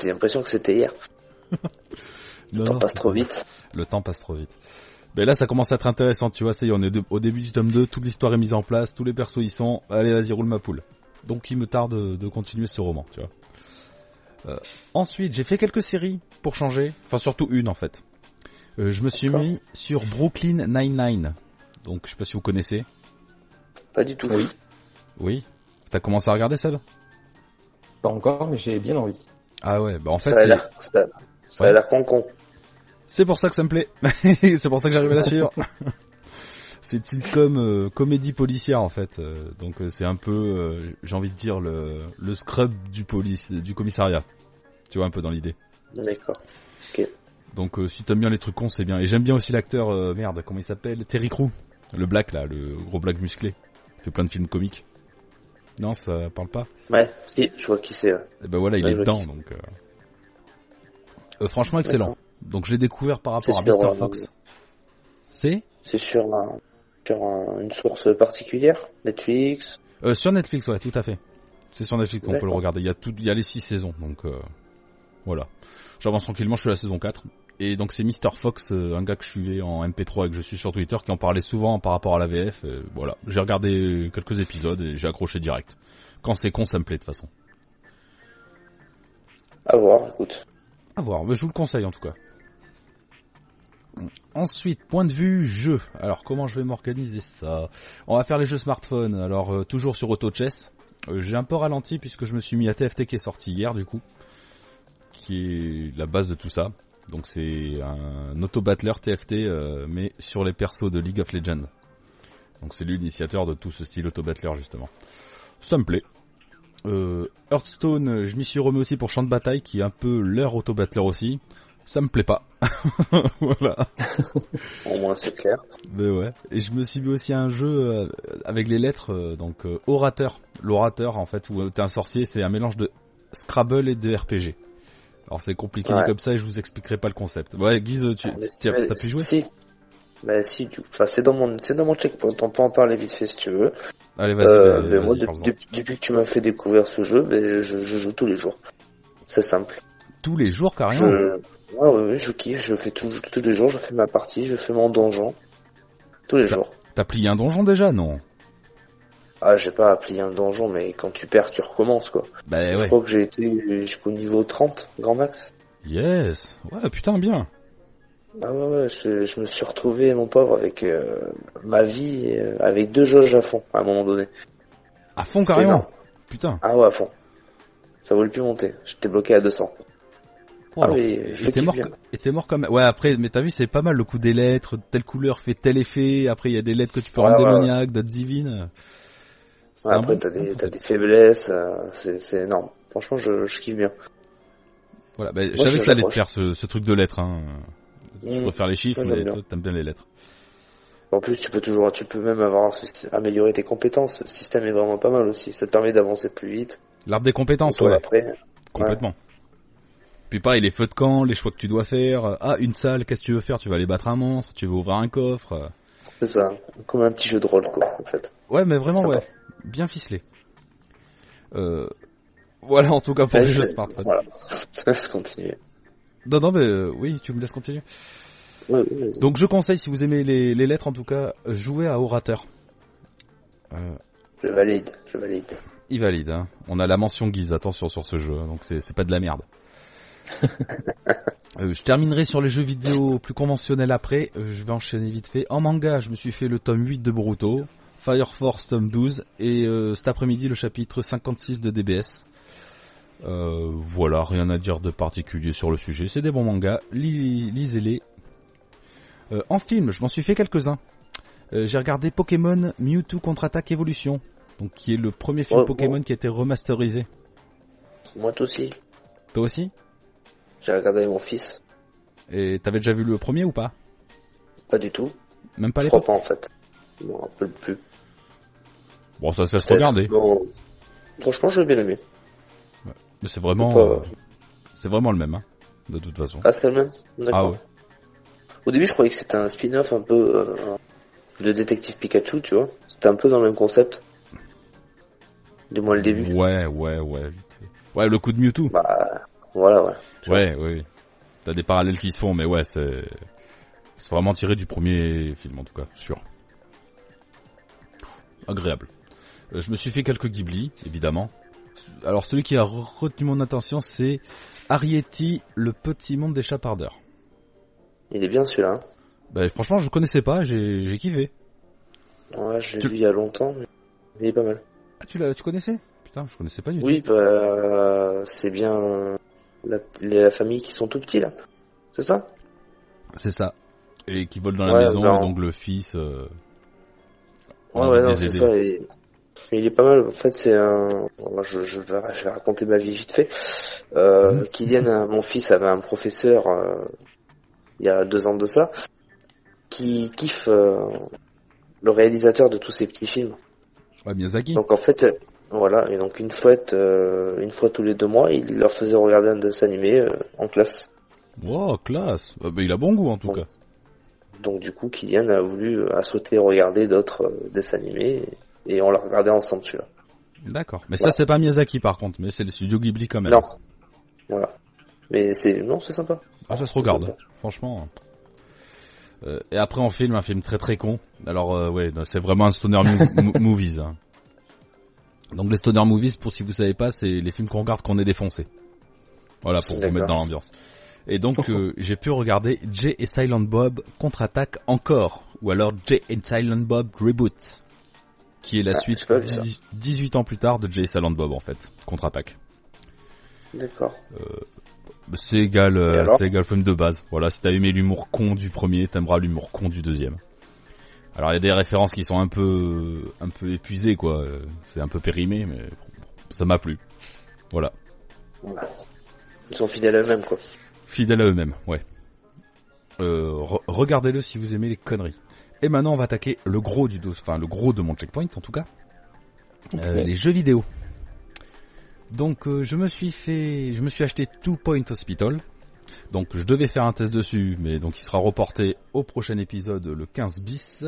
J'ai l'impression que c'était hier. Non, [LAUGHS] Le temps non, passe trop vite. Le temps passe trop vite. Mais là, ça commence à être intéressant, tu vois, ça y est, on est de- au début du tome 2, toute l'histoire est mise en place, tous les persos y sont, allez, vas-y, roule ma poule. Donc il me tarde de, de continuer ce roman, tu vois. Euh, ensuite, j'ai fait quelques séries pour changer, enfin surtout une en fait. Euh, je me suis mis sur Brooklyn Nine-Nine. Donc je sais pas si vous connaissez. Pas du tout. Oui. Oui. T'as commencé à regarder ça là Pas encore, mais j'ai bien envie. Ah ouais, bah en fait Ça a c'est- l'air, ça, ça a Ouais. l'air con con. C'est pour ça que ça me plaît. [LAUGHS] c'est pour ça que j'arrive à la [LAUGHS] suivre. [LAUGHS] c'est une sitcom euh, comédie policière en fait. Euh, donc euh, c'est un peu, euh, j'ai envie de dire le, le scrub du police, du commissariat. Tu vois un peu dans l'idée. D'accord. Donc euh, si t'aimes bien les trucs cons, c'est bien. Et j'aime bien aussi l'acteur, euh, merde, comment il s'appelle? Terry Crew, le black là, le gros black musclé. Il fait plein de films comiques. Non, ça parle pas. Ouais, si, je vois qui c'est. Et ben voilà, il Ouais, est dedans donc. euh, euh, franchement excellent. Donc je l'ai découvert par rapport à Mr euh, Fox. C'est? C'est sur, un- sur un- une source particulière? Netflix? Euh, sur Netflix, ouais, tout à fait. C'est sur Netflix qu'on peut le regarder. Il y a tout, il y a les six saisons, donc euh, voilà. J'avance tranquillement, je suis à la saison 4. Et donc c'est Mr. Fox, euh, un gars que je suivais en MP3 et que je suis sur Twitter, qui en parlait souvent par rapport à la VF. et voilà, j'ai regardé quelques épisodes et j'ai accroché direct. Quand c'est con, ça me plaît de toute façon. À voir, écoute. À voir, mais je vous le conseille en tout cas. Ensuite, point de vue jeu. Alors comment je vais m'organiser ça? On va faire les jeux smartphone. Alors euh, toujours sur Auto Chess. Euh, J'ai un peu ralenti puisque je me suis mis à TFT qui est sorti hier du coup, qui est la base de tout ça. Donc c'est un auto-battler TFT euh, mais sur les persos de League of Legends. Donc c'est l'initiateur de tout ce style auto-battler justement. Ça me plaît. Euh, Hearthstone, je m'y suis remis aussi pour Champ de Bataille, qui est un peu leur auto-battler aussi. Ça me plaît pas. [LAUGHS] voilà. Au moins, c'est clair. Mais ouais. Et je me suis mis aussi à un jeu euh, avec les lettres, donc euh, orateur. L'orateur, en fait, où t'es un sorcier, c'est un mélange de Scrabble et de RPG. Alors c'est compliqué Ouais. comme ça et je vous expliquerai pas le concept. Ouais, Guise, tu as, pu jouer Si. Bah si, tu... enfin, c'est dans mon, c'est dans mon checkpoint. On peut en parler vite fait si tu veux. Allez, vas-y. Euh, moi, de- depuis, depuis que tu m'as fait découvrir ce jeu, ben, je, je joue tous les jours. C'est simple. Tous les jours, Je, carrément. ouais, ouais, ouais, je kiffe. Je fais tout, tous les jours. Je fais ma partie. Je fais mon donjon. Tous les jours. T'as plié un donjon déjà, non? Ah, j'ai pas appris un donjon, mais quand tu perds, tu recommences, quoi. Bah Je ouais. crois que j'ai été jusqu'au niveau 30, grand max. Yes. Ouais, putain, bien. Ah ouais, ouais, je, je me suis retrouvé, mon pauvre, avec euh, ma vie, euh, avec deux jauges à fond, à un moment donné. À fond, carrément. énorme. Putain. Ah ouais, à fond. Ça voulait plus monter. J'étais bloqué à 200. Oh, ah alors. oui, je Et le t'es kiffe mort, et mort comme, ouais, après, mais t'as vu, c'est pas mal le coup des lettres, telle couleur fait tel effet, après il y a des lettres que tu peux rendre ouais, démoniaques, d'autres divines. Ouais, après, bon- t'as des, t'as concept. des faiblesses, euh, c'est, énorme. Franchement, je, je kiffe bien. Voilà, bah, je savais je que ça allait te faire ce, ce truc de lettres, hein. Je Mmh. préfère les chiffres, Ouais, mais toi, t'aimes bien les lettres. En plus, tu peux toujours, tu peux même avoir, améliorer tes compétences. Le système est vraiment pas mal aussi. Ça te permet d'avancer plus vite. L'arbre des compétences, Toi, ouais, après, complètement. Puis pareil, les feux de camp, les choix que tu dois faire. Ah, une salle, qu'est-ce que tu veux faire? Tu vas aller battre un monstre, tu veux ouvrir un coffre. c'est ça. Comme un petit jeu de rôle, quoi, en fait. Ouais, mais vraiment, ouais. Bien ficelé. Euh, voilà, en tout cas, pour les je- jeux. Voilà. [LAUGHS] Je te laisse continuer. Non, non, mais euh, oui, tu me laisses continuer. Ouais, ouais, vas-y. Donc je conseille, si vous aimez les, les lettres en tout cas, jouez à Orateur. Euh, Je valide, je valide. il valide, hein. On a la mention Guise, attention sur ce jeu, hein, donc c'est c'est pas de la merde. [LAUGHS] Euh, je terminerai sur les jeux vidéo plus conventionnels après, Euh, je vais enchaîner vite fait. En manga, je me suis fait le tome 8 de Boruto, Fire Force tome 12, et euh, cet après-midi le chapitre 56 de DBS. Euh, voilà, rien à dire de particulier sur le sujet, c'est des bons mangas, Li- lisez-les. Euh, en film, je m'en suis fait quelques-uns. J'ai regardé Pokémon Mewtwo contre-attaque Evolution, donc qui est le premier film Ouais, Pokémon qui a été remasterisé. Moi aussi. Toi aussi? J'ai regardé avec mon fils. Et t'avais déjà vu le premier ou pas? Pas du tout. Même pas Je crois l'époque pas, en fait. Plus. Bon, ça, se regarder. Bon, franchement, je l'ai bien aimé. Mais c'est vraiment, Pas- euh, c'est vraiment le même, hein, de toute façon. Ah, c'est le même Ah D'accord. ouais. Au début, je croyais que c'était un spin-off un peu euh, de Détective Pikachu, tu vois. C'était un peu dans le même concept. Du moins le début. Ouais, ouais, ouais, vite. Ouais, le coup de Mewtwo. Bah, voilà, ouais. Ouais, ouais. T'as des parallèles qui se font, mais ouais, c'est, c'est vraiment tiré du premier film, en tout cas, sûr. Agréable. Euh, je me suis fait quelques Ghibli, évidemment. Alors, celui qui a re- retenu mon attention, c'est Arietti, le petit monde des chapardeurs. Il est bien celui-là. hein. Bah, franchement, je connaissais pas, j'ai, kiffé. Ouais, je l'ai Tu- vu il y a longtemps, mais il est pas mal. Ah, tu l'as, tu connaissais? Putain, je connaissais pas du tout. Oui, bah, c'est bien la, la famille qui sont tout petits, là. C'est ça? C'est ça. Et qui vole dans la maison, ben, et donc le fils, euh, Ouais, ouais, non, c'est ça. Et... Il est pas mal. En fait, c'est un. Je, je, vais, je vais raconter ma vie vite fait. Euh, Mhm. Kylian, euh, mon fils, avait un professeur euh, il y a deux ans de ça qui kiffe euh, le réalisateur de tous ces petits films. Ouais, Miyazaki. Donc en fait, voilà. Et donc une fois, une fois tous les deux mois, il leur faisait regarder un dessin animé en classe. Wow, classe. Euh, bah, il a bon goût, en tout cas. Donc du coup, Kylian a voulu a souhaité regarder d'autres dessins animés et, et on l'a regardé ensemble celui-là. D'accord. Mais ça, c'est pas Miyazaki, par contre, mais c'est le studio Ghibli quand même. Non. Voilà. Mais c'est non, c'est sympa. Ah, ça se regarde, franchement. Euh, et après, on filme un film très très con. Alors, euh, ouais, c'est vraiment un stoner mo- [LAUGHS] mo- movies. hein. Donc, les stoner movies, pour si vous savez pas, c'est les films qu'on regarde quand on est défoncé. Voilà, pour vous mettre dans l'ambiance. Et donc, euh, [LAUGHS] j'ai pu regarder Jay et Silent Bob contre-attaque encore. Ou alors Jay et Silent Bob Reboot. Qui est la Ah, suite j'ai pas vu ça. 10 18 ans plus tard de Jay Silent Bob, en fait. Contre-attaque. D'accord. C'est égal, euh, c'est égal film de base. Voilà, si t'as aimé l'humour con du premier, t'aimeras l'humour con du deuxième. Alors il y a des références qui sont un peu, un peu épuisées quoi. Euh, C'est un peu périmé, mais ça m'a plu. Voilà, Ils sont fidèles à eux-mêmes, quoi. fidèles à eux-mêmes, ouais. Euh, re- Regardez-le si vous aimez les conneries. Et maintenant on va attaquer le gros du dos, enfin le gros de mon checkpoint en tout cas. Euh, les jeux vidéo. Donc euh, je me suis fait, je me suis acheté Two Point Hospital. Donc je devais faire un test dessus, mais donc il sera reporté au prochain épisode le 15 bis.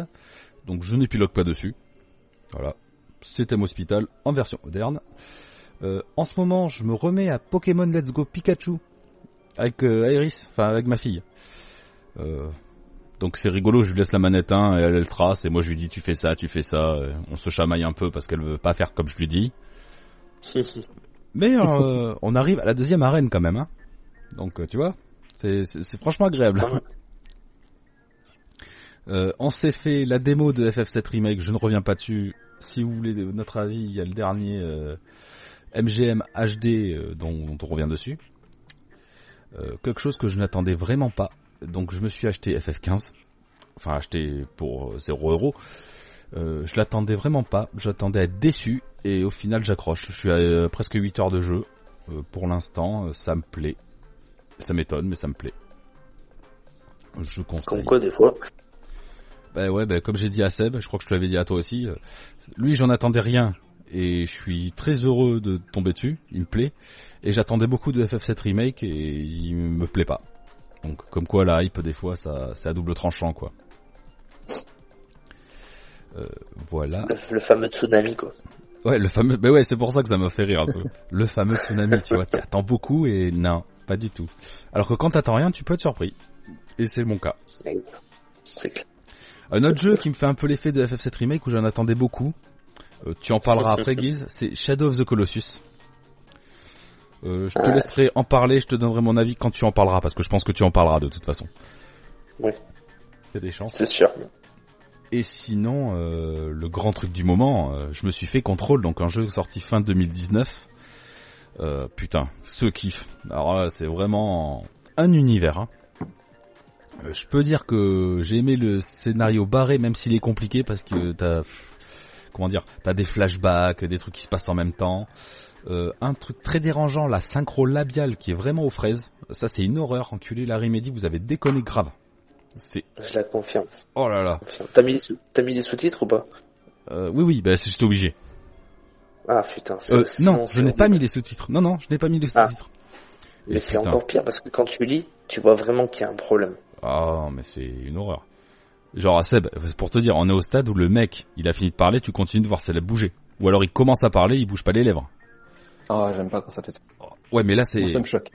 Donc je n'épilogue pas dessus. Voilà, c'est Thème Hospital en version moderne. Euh, en ce moment, je me remets à Pokémon Let's Go Pikachu avec Iris, enfin avec ma fille. Euh, donc c'est rigolo, je lui laisse la manette 1 et elle, elle trace et moi je lui dis tu fais ça, tu fais ça. Euh, On se chamaille un peu parce qu'elle veut pas faire comme je lui dis. [LAUGHS] Mais euh, on arrive à la deuxième arène quand même. Hein. Donc euh, tu vois, c'est c'est- c'est franchement agréable. [LAUGHS] Euh, on s'est fait la démo de FF7 Remake, je ne reviens pas dessus. Si vous voulez notre avis, il y a le dernier euh, MGM HD euh, dont, dont on revient dessus. Euh, quelque chose que je n'attendais vraiment pas. Donc je me suis acheté FF15. Enfin acheté pour euh, 0 euros. Euh, je l'attendais vraiment pas. J'attendais à être déçu. Et au final j'accroche. Je suis à euh, presque 8 heures de jeu. Euh, pour l'instant, euh, ça me plaît. Ça m'étonne, mais ça me plaît. Je conseille. Comme quoi, des fois. Bah ouais, bah comme j'ai dit à Seb, je crois que je te l'avais dit à toi aussi, euh, lui j'en attendais rien et je suis très heureux de tomber dessus, il me plaît. Et j'attendais beaucoup de FF7 Remake et il me plaît pas. Donc comme quoi la hype des fois ça c'est à double tranchant quoi. Euh, voilà. Le, le fameux tsunami, quoi. Ouais, le fameux. Bah ouais, c'est pour ça que ça m'a fait rire un peu. [LAUGHS] Le fameux tsunami, tu vois, t'attends beaucoup et non, pas du tout. Alors que quand t'attends rien, tu peux être surpris. Et c'est mon cas. Clair. Un autre jeu qui me fait un peu l'effet de FF7 Remake où j'en attendais beaucoup, euh, tu en parleras après Guise, c'est Shadow of the Colossus. Euh, je te Ouais. laisserai en parler, je te donnerai mon avis quand tu en parleras, parce que je pense que tu en parleras de toute façon. Ouais. Il y a des chances. C'est sûr. Et sinon, euh, le grand truc du moment, euh, je me suis fait Control, donc un jeu sorti fin 2019. Euh, putain, ce kiff. Alors là, c'est vraiment un univers. hein. Je peux dire que j'ai aimé le scénario barré, même s'il est compliqué, parce que t'as, comment dire, t'as des flashbacks, des trucs qui se passent en même temps. Euh, un truc très dérangeant, la synchro labiale qui est vraiment aux fraises. Ça, c'est une horreur. Enculé, la Remedy, vous avez déconné grave. C'est, Je la confirme. oh là là. T'as mis, t'as mis les sous-titres ou pas? Euh, oui, oui, bah, c'est- j'étais obligé. Ah putain. c'est- Euh, non, je n'ai pas mis les sous-titres. Non, non, je n'ai pas mis les Ah. sous-titres. Mais c'est encore pire parce que quand tu lis, tu vois vraiment qu'il y a un problème. Ah, mais c'est une horreur. Genre, à Seb, c'est pour te dire, on est au stade où le mec, il a fini de parler, tu continues de voir ses lèvres bouger. Ou alors il commence à parler, il bouge pas les lèvres. Ah, j'aime pas quand ça fait ça. Ouais, mais là c'est... Ça me choque.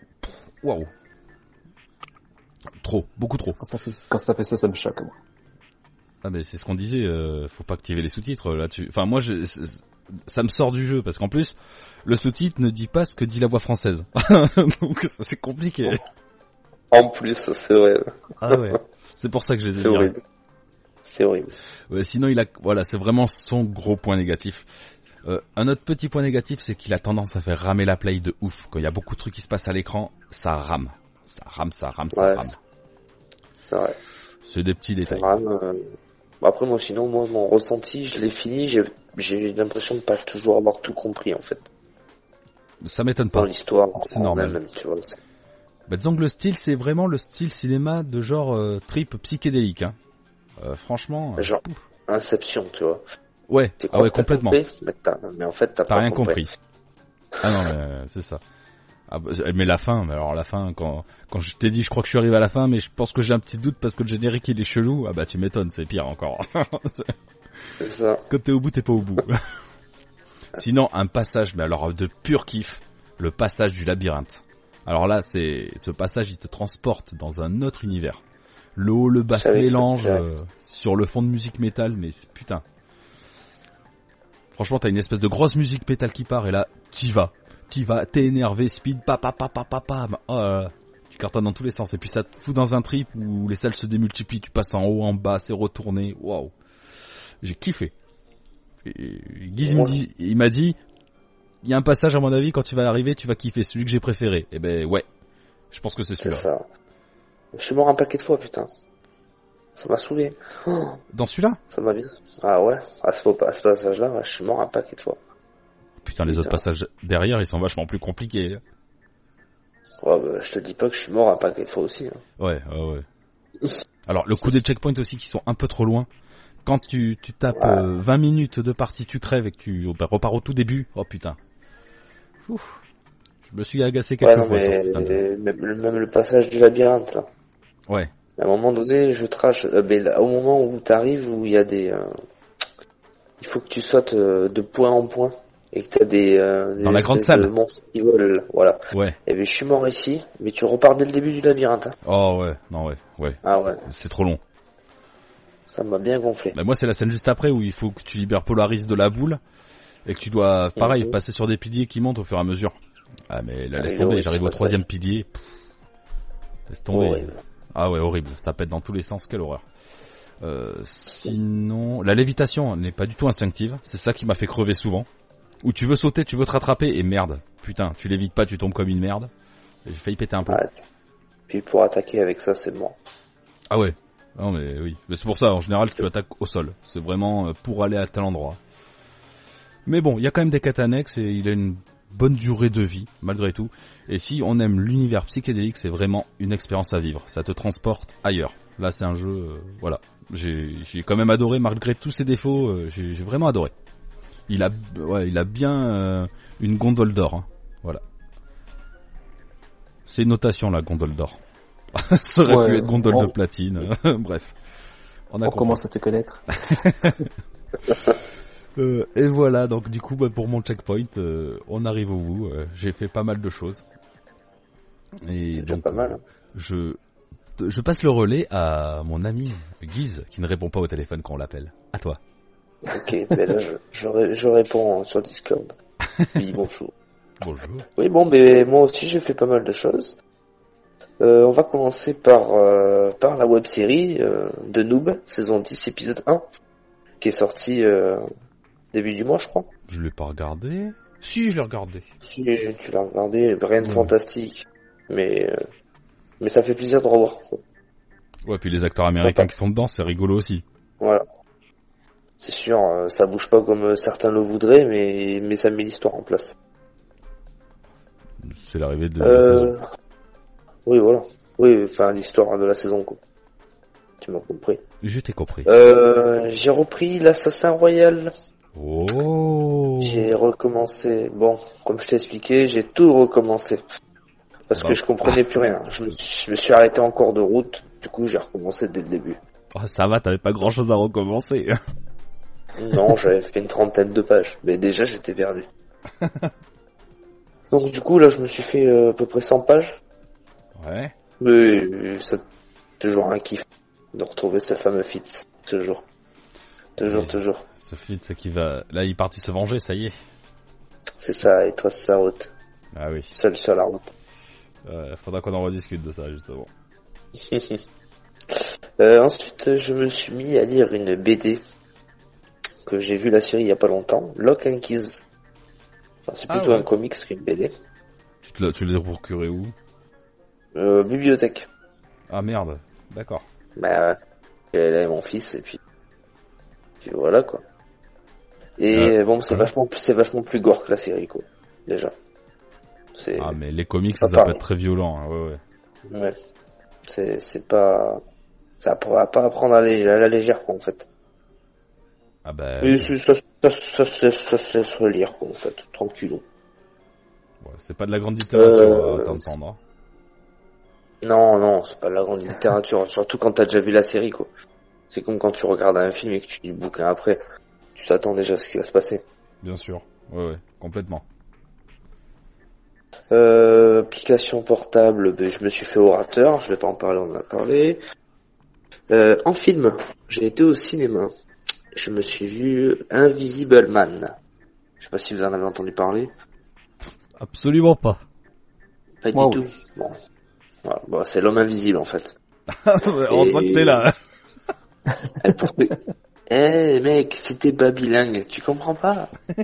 Waouh. Trop, beaucoup trop. Quand ça fait, quand ça fait ça, ça me choque, moi. Ah mais c'est ce qu'on disait, euh, faut pas activer les sous-titres euh, là-dessus. Enfin moi, je, ça me sort du jeu parce qu'en plus, le sous-titre ne dit pas ce que dit la voix française. [LAUGHS] Donc ça c'est compliqué. En plus, c'est vrai. Ah ouais. C'est pour ça que je les ai C'est virés. horrible. C'est horrible. Ouais, sinon il a, voilà, c'est vraiment son gros point négatif. Euh, un autre petit point négatif, c'est qu'il a tendance à faire ramer la play de ouf. Quand il y a beaucoup de trucs qui se passent à l'écran, ça rame. Ça rame, ça rame, ça Ouais. rame. C'est vrai. C'est des petits détails. vraiment, euh, Après, moi, sinon, moi, mon ressenti, je l'ai fini, j'ai, l'impression de pas toujours avoir tout compris, en fait. Ça m'étonne Dans pas. l'histoire. C'est normal. tu vois. Bah, disons que le style, c'est vraiment le style cinéma de genre euh, trip psychédélique. Hein. Franchement. Genre, Inception, tu vois. Ouais, ah ouais, complètement. mais, t'as- mais en fait, t'as pas rien compris. Ah non, mais euh, c'est ça. Ah, bah, mais la fin, mais alors la fin, quand, quand je t'ai dit, je crois que je suis arrivé à la fin, mais je pense que j'ai un petit doute parce que le générique il est chelou. Ah bah tu m'étonnes, c'est pire encore. [LAUGHS] C'est ça. Quand t'es au bout, t'es pas au bout. [LAUGHS] Sinon, un passage, mais alors de pur kiff, le passage du labyrinthe. Alors là, c'est ce passage, il te transporte dans un autre univers. Le haut, le bas se savais que ça mélange te plairait. euh, sur le fond de musique métal, mais putain. Franchement, t'as une espèce de grosse musique métal qui part et là, t'y vas. T'y vas, t'es énervé, speed, pa pa pa pa pa pa. Oh. Tu cartonnes dans tous les sens et puis ça te fout dans un trip où les salles se démultiplient, tu passes en haut, en bas, c'est retourné. Waouh. J'ai kiffé. Et Guiz dit- il m'a dit, il y a un passage à mon avis quand tu vas arriver, tu vas kiffer, celui que j'ai préféré. Et ben ouais, je pense que c'est celui-là. Je suis mort un paquet de fois, putain. Ça m'a saoulé. Oh, Dans celui-là ça m'a. Ah ouais, à ce, ce passage-là, je suis mort un paquet de fois. Putain, les autres passages derrière, ils sont vachement plus compliqués. Ouais, bah, je te dis pas que je suis mort un paquet de fois aussi. hein. Ouais, ouais, ouais. Alors, le coup des checkpoints aussi qui sont un peu trop loin. Quand tu, tu tapes Ouais. euh, 20 minutes de partie, tu crèves et que tu bah, repars au tout début. Oh putain. Ouf. Je me suis agacé Ouais, quelques non, fois mais, sur ce putain de... même, le- même le passage du labyrinthe, là. Ouais. À un moment donné, je trache, euh, là, au moment où t'arrives, où il y a des, euh, il faut que tu sautes euh, de point en point et que des, euh, des Dans la grande salle. monstres qui volent, là. voilà. Ouais. Et ben, je suis mort ici, mais tu repars dès le début du labyrinthe. hein. Oh ouais, non ouais, ouais. Ah ouais, C'est trop long. ça m'a bien gonflé. Bah, moi, c'est la scène juste après où il faut que tu libères Polaris de la boule et que tu dois, pareil, Mhm. passer sur des piliers qui montent au fur et à mesure. Ah mais là, Ah, laisse est tomber, j'arrive au troisième pilier. Pff. Laisse tomber. Horrible. Ah ouais, horrible. Ça pète dans tous les sens, quelle horreur. Euh, sinon, la lévitation n'est pas du tout instinctive. C'est ça qui m'a fait crever souvent. Où tu veux sauter, tu veux te rattraper et merde. Putain, tu l'évites pas, tu tombes comme une merde. J'ai failli péter un peu. Ouais. Puis pour attaquer avec ça, c'est mort. Ah ouais. Non mais oui. Mais c'est pour ça, en général, tu attaques au sol. C'est vraiment euh, pour aller à tel endroit. Mais bon, il y a quand même des quêtes annexes et il a une bonne durée de vie, malgré tout. Et si on aime l'univers psychédélique, c'est vraiment une expérience à vivre. Ça te transporte ailleurs. Là, c'est un jeu, euh, voilà. J'ai j'ai quand même adoré, malgré tous ses défauts, euh, j'ai vraiment adoré. Il a, ouais, il a bien euh, une gondole d'or. hein. Voilà. C'est notation, la gondole d'or. [LAUGHS] Ça aurait Ouais, pu être gondole on- de platine. [LAUGHS] Bref. On a On compris. commence à te connaître. [LAUGHS] Euh, et voilà, donc du coup, bah, pour mon checkpoint, euh, on arrive au bout. Euh, J'ai fait pas mal de choses. Et C'est déjà donc, pas mal. hein. je, je passe le relais à mon ami Guise, qui ne répond pas au téléphone quand on l'appelle. À toi. Ok, ben là, je, je, je réponds sur Discord. Oui, [LAUGHS] bonjour. Bonjour. Oui, bon, ben moi aussi j'ai fait pas mal de choses. On va commencer par par la web série de Noob, saison 10, épisode 1, qui est sorti euh, début du mois, je crois. Je l'ai pas regardé. Si, je l'ai regardé. Si tu l'as regardé, rien de Ouais. fantastique, mais euh, mais ça fait plaisir de revoir. Ouais, puis les acteurs américains qui sont dedans, c'est rigolo aussi. Voilà. C'est sûr, euh, ça bouge pas comme euh, certains le voudraient, mais mais ça met l'histoire en place. C'est l'arrivée de la saison. Oui, voilà. Oui, enfin l'histoire de la saison, quoi. Tu m'as compris. Je t'ai compris. Euh, j'ai repris l'Assassin Royal. Oh. J'ai recommencé. Bon, comme je t'ai expliqué, j'ai tout recommencé. Parce Bah. que je comprenais plus rien. Je me, suis- je me suis arrêté en cours de route. Du coup, j'ai recommencé dès le début. Oh, ça va, t'avais pas grand chose à recommencer. [LAUGHS] Non, j'avais fait une trentaine de pages. Mais déjà, j'étais perdu. [LAUGHS] Donc, du coup, là, je me suis fait euh, à peu près 100 pages. Ouais. Mais c'est toujours un kiff de retrouver ce fameux Fitz. Toujours. Toujours, Oui. toujours. Ce Fitz qui va, là, il est parti se venger, ça y est. C'est ça, il trace sa route. Ah oui. Seul sur la route. Euh, faudra qu'on en rediscute de ça, justement. [LAUGHS] Euh, ensuite, je me suis mis à lire une BD que j'ai vu la série il y a pas longtemps, Lock and Keys. Enfin, c'est Ah plutôt ouais. un comics qu'une BD. Tu te l'as, tu l'as procuré où? Euh, bibliothèque. Ah merde. D'accord. Bah, elle est mon fils et puis, puis voilà quoi. Et Ouais. bon, c'est Ouais. vachement, plus- c'est vachement plus gore que la série quoi. Déjà. Ah, mais les comics, Ça ça, peut être très violent, hein, ouais, ouais. ouais. C'est, c'est pas, ça pourra pas apprendre à, la- à la légère quoi en fait. Ah bah, Et ça, ça, ça, ça, ça se laisse relire quoi en fait, tranquillou. ouais, c'est pas de la grande littérature Euh, à t'entendre. hein. Non, non, c'est pas de la grande littérature, surtout quand t'as déjà vu la série, quoi. C'est comme quand tu regardes un film et que tu lis le bouquin après. Tu t'attends déjà à ce qui va se passer. Bien sûr. Ouais, ouais, complètement. Euh, application portable, ben, je me suis fait orateur, je vais pas en parler, on en a parlé. Euh, en film, j'ai été au cinéma. Je me suis vu Invisible Man. Je sais pas si vous en avez entendu parler. Absolument pas. Pas du tout. Bon. Voilà. Bon, c'est l'homme invisible en fait. [LAUGHS] Heureusement que t'es là. [LAUGHS] Pour Eh, mec, c'était pas bilingue, tu comprends pas [LAUGHS]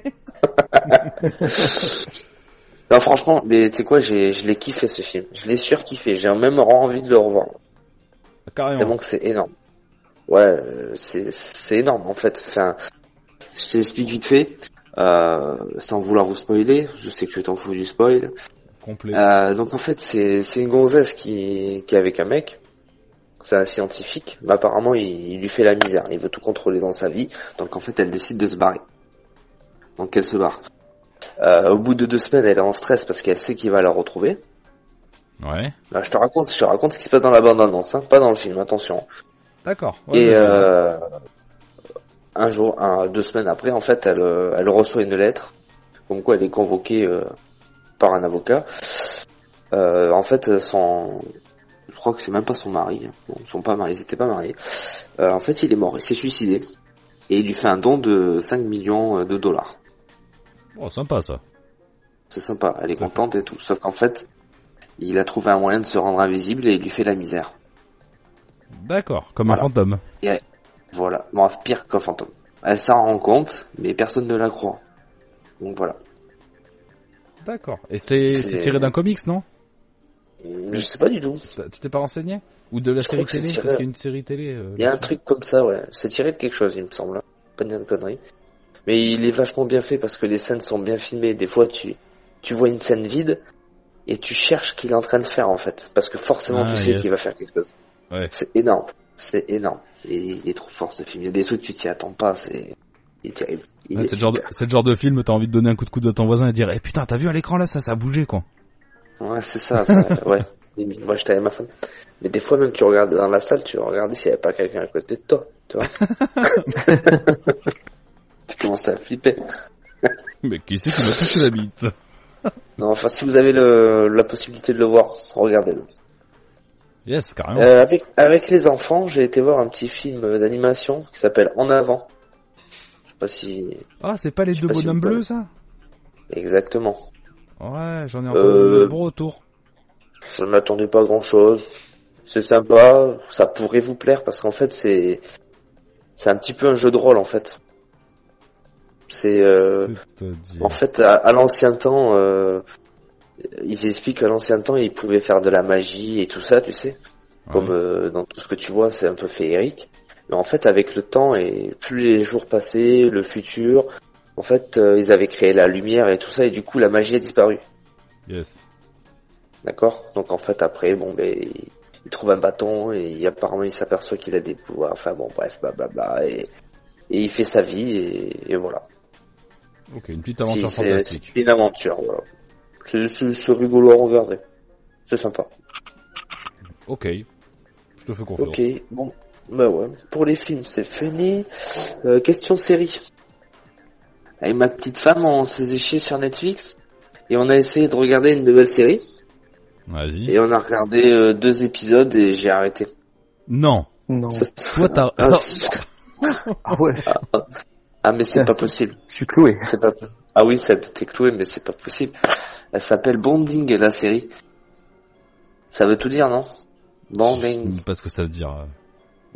Non franchement, mais tu sais quoi, j'ai, je l'ai kiffé ce film. Je l'ai surkiffé, j'ai même envie de le revoir. Carrément. Tellement que c'est énorme. Ouais, c'est, c'est énorme en fait. Enfin, je t'explique vite fait, euh, sans vouloir vous spoiler, je sais que tu t'en fous du spoil. Complet. Euh, donc en fait, c'est c'est une gonzesse qui, qui est avec un mec. C'est un scientifique, mais apparemment il, il lui fait la misère. Il veut tout contrôler dans sa vie. Donc en fait, elle décide de se barrer. Donc elle se barre. Euh, au bout de deux semaines, elle est en stress parce qu'elle sait qu'il va la retrouver. Ouais. Là, je te raconte, je te raconte ce qui se passe dans la bande-annonce, hein, pas dans le film. Attention. D'accord. Ouais, Et ouais, euh, un jour, un, deux semaines après, en fait, elle, euh, elle reçoit une lettre, comme quoi elle est convoquée euh, par un avocat. Euh, en fait, son, je crois que c'est même pas son mari. Bon, ils sont pas mariés, ils étaient pas mariés. Euh, en fait, il est mort, il s'est suicidé, et il lui fait un don de 5 millions de dollars. Oh, sympa ça. C'est sympa, elle est Ça contente et tout. Sauf qu'en fait, il a trouvé un moyen de se rendre invisible et il lui fait la misère. D'accord. Comme Voilà. un fantôme. Voilà, bon, pire qu'un fantôme. Elle s'en rend compte, mais personne ne la croit. Donc voilà. D'accord. Et c'est tiré d'un comics, non? Je sais pas du tout. Tu t'es pas renseigné Ou de la Je série télé tiré- Parce qu'il y a une série télé. euh, Il y a un truc comme ça, ouais. C'est tiré de quelque chose, il me semble. Pas de conneries. Mais il est vachement bien fait parce que les scènes sont bien filmées. Des fois, tu, tu vois une scène vide et tu cherches ce qu'il est en train de faire, en fait. Parce que forcément, Ah, tu sais yes. qu'il va faire quelque chose. Ouais. C'est énorme. C'est énorme. Et il est trop fort, ce film. Il y a des trucs que tu t'y attends pas, c'est, il est terrible. Ouais, c'est le genre de, le genre de film, t'as envie de donner un coup de coude à ton voisin et dire, eh putain, t'as vu à l'écran là, ça, ça a bougé quoi. Ouais, c'est ça. [LAUGHS] ouais. Limite, Moi, j'étais avec ma femme. Mais des fois, même, tu regardes dans la salle, tu regardes s'il n'y avait pas quelqu'un à côté de toi, tu vois. [LAUGHS] tu commences à flipper. Mais qui c'est qui m'a touché la bite? Non, enfin, si vous avez le, la possibilité de le voir, regardez-le. Yes, carrément. Euh, avec, avec les enfants, j'ai été voir un petit film d'animation qui s'appelle En avant. Je sais pas si... Ah, c'est pas les deux bonhommes bleus ça? Exactement. Ouais, j'en ai entendu Euh, de bons retours. Je ne m'attendais pas à grand chose. C'est sympa, ça pourrait vous plaire parce qu'en fait c'est c'est un petit peu un jeu de rôle en fait. C'est euh, en fait à, à l'ancien temps, euh, ils expliquent qu'à l'ancien temps ils pouvaient faire de la magie et tout ça, tu sais, comme euh, dans tout ce que tu vois, c'est un peu féerique. Mais en fait avec le temps et plus les jours passaient, le futur, en fait euh, ils avaient créé la lumière et tout ça et du coup la magie a disparu. Yes. D'accord? Donc en fait après, bon ben il, trouve un bâton et apparemment il s'aperçoit qu'il a des pouvoirs. Enfin bon bref, blablabla et, et il fait sa vie et, et voilà. Ok, une petite aventure Si, fantastique. c'est une aventure, voilà. C'est rigolo à regarder. C'est sympa. Ok, je te fais confiance. Ok, bon. Bah ouais. Pour les films, c'est fini. Euh, question série. Avec ma petite femme, on se faisait chier sur Netflix. Et on a essayé de regarder une nouvelle série. Vas-y. Et on a regardé euh, deux épisodes et j'ai arrêté. Non, Non. [LAUGHS] toi t'as... Ah, [LAUGHS] Ah ouais, ah, mais c'est Ah, pas possible. je suis cloué. C'est pas Ah oui, ça t'es cloué, mais c'est pas possible. Elle s'appelle Bonding, la série. Ça veut tout dire, non? Bonding, Parce que ça veut dire... euh,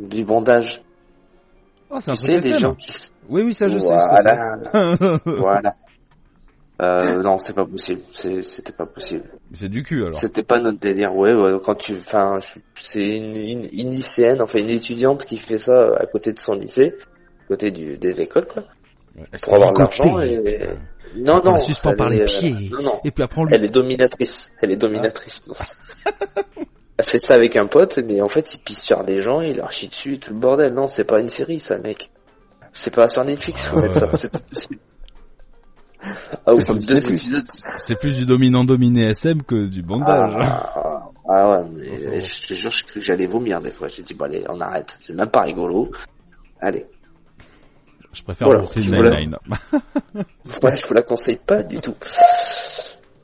du bondage. Oh, c'est un truc des gens qui... Oui, oui, ça je sais ce Voilà, que c'est. [LAUGHS] voilà. Euh, non, c'est pas possible. C'est- C'était pas possible. c'est du cul alors. C'était pas notre délire. Ouais, ouais, quand tu, enfin, c'est une, une, une lycéenne, enfin une étudiante qui fait ça à côté de son lycée, à côté du, des écoles, quoi, Ouais. pour avoir de l'argent et... Non, On non. la suspend elle par les est, euh, pieds. Non, non. Et puis après on lui... Elle est dominatrice. Elle est dominatrice. non. [LAUGHS] Elle fait ça avec un pote, mais en fait, il pisse sur des gens, il leur chie dessus, tout le bordel. Non, c'est pas une série, ça, mec. C'est pas sur Netflix, Ah mettre ça, c'est pas possible. Ah oui, C'est plus du dominant-dominé SM que du bondage. Ah, ah ouais, mais Enfin, je te jure, je cru que j'allais vomir des fois. J'ai dit, bon, allez, on arrête. C'est même pas rigolo. Allez. Je préfère Voilà, je voulais- Nine-Nine. [LAUGHS] Ouais, je vous la conseille pas du tout.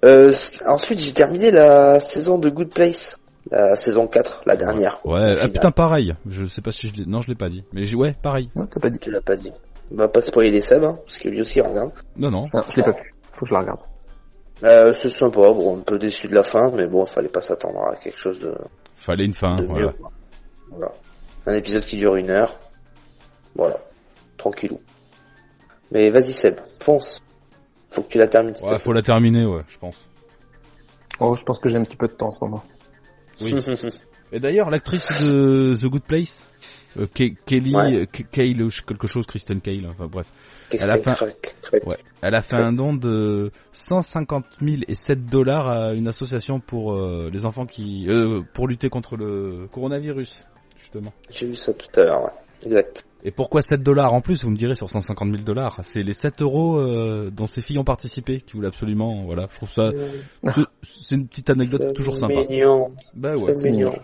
Euh, ensuite, j'ai terminé la saison de Good Place. La saison 4, la dernière. Ouais, ah putain pareil. Je sais pas si je l'ai... Non, je l'ai pas dit. Mais j'ai- ouais, pareil. Non, t'as pas dit. Tu l'as pas dit. On va pas spoiler les Seb, hein, parce que lui aussi il regarde. Non, non. Ah, je l'ai pas vu. Faut que je la regarde. Euh, c'est sympa, bon, un peu déçu de la fin, mais bon, fallait pas s'attendre à quelque chose de, Fallait une fin, de voilà. mieux. Voilà. Un épisode qui dure une heure. Voilà. Tranquillou. Mais vas-y Seb, fonce. Faut que tu la termines. cette Ouais, faut la terminer, ouais, je pense. Oh, je pense que j'ai un petit peu de temps en ce moment. Oui. [LAUGHS] Et d'ailleurs, l'actrice de The Good Place, euh, Ke- Kelly, Ouais. euh, Kale, ou quelque chose, Kristen Kale, enfin bref. Ouais. Elle a fait un don de 150 000 et 7 dollars à une association pour euh, les enfants qui, euh, pour lutter contre le coronavirus, justement. J'ai vu ça tout à l'heure, ouais. Exact. Et pourquoi 7 dollars en plus, vous me direz, sur 150 000 dollars? C'est les 7 euros euh, dont ces filles ont participé, qui voulaient absolument, voilà, je trouve ça, c'est- c'est une petite anecdote toujours sympa. mignon. Bah ouais. C'est mignon.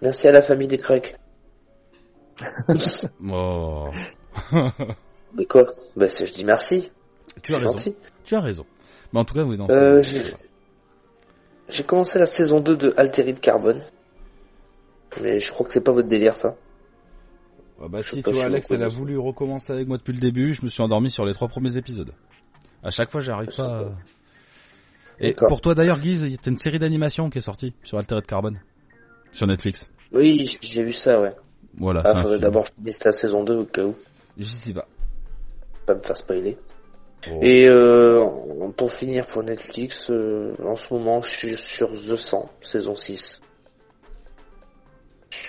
Merci à la famille des cracks. [LAUGHS] Oh. Mais quoi? Bah, je dis merci. tu as raison. gentil. Tu as raison. Mais en tout cas, oui, non. Euh, J'ai commencé la saison 2 de Altered Carbone. Mais je crois que c'est pas votre délire, ça. Ah bah si, tu vois, Alex, elle a voulu recommencer avec moi depuis le début, je me suis endormi sur les trois premiers épisodes. À chaque fois, j'arrive Je pas. à-. Et pour toi d'ailleurs, Guise, il y a une série d'animation qui est sortie sur Altered Carbone. Sur Netflix. Oui, j'ai vu ça, ouais. Voilà. Ah, faudrait d'abord finisse la saison 2 au cas où. J'y sais pas. Pas me faire spoiler. Oh. Et euh, pour finir pour Netflix, euh, en ce moment, je suis sur The 100, saison 6.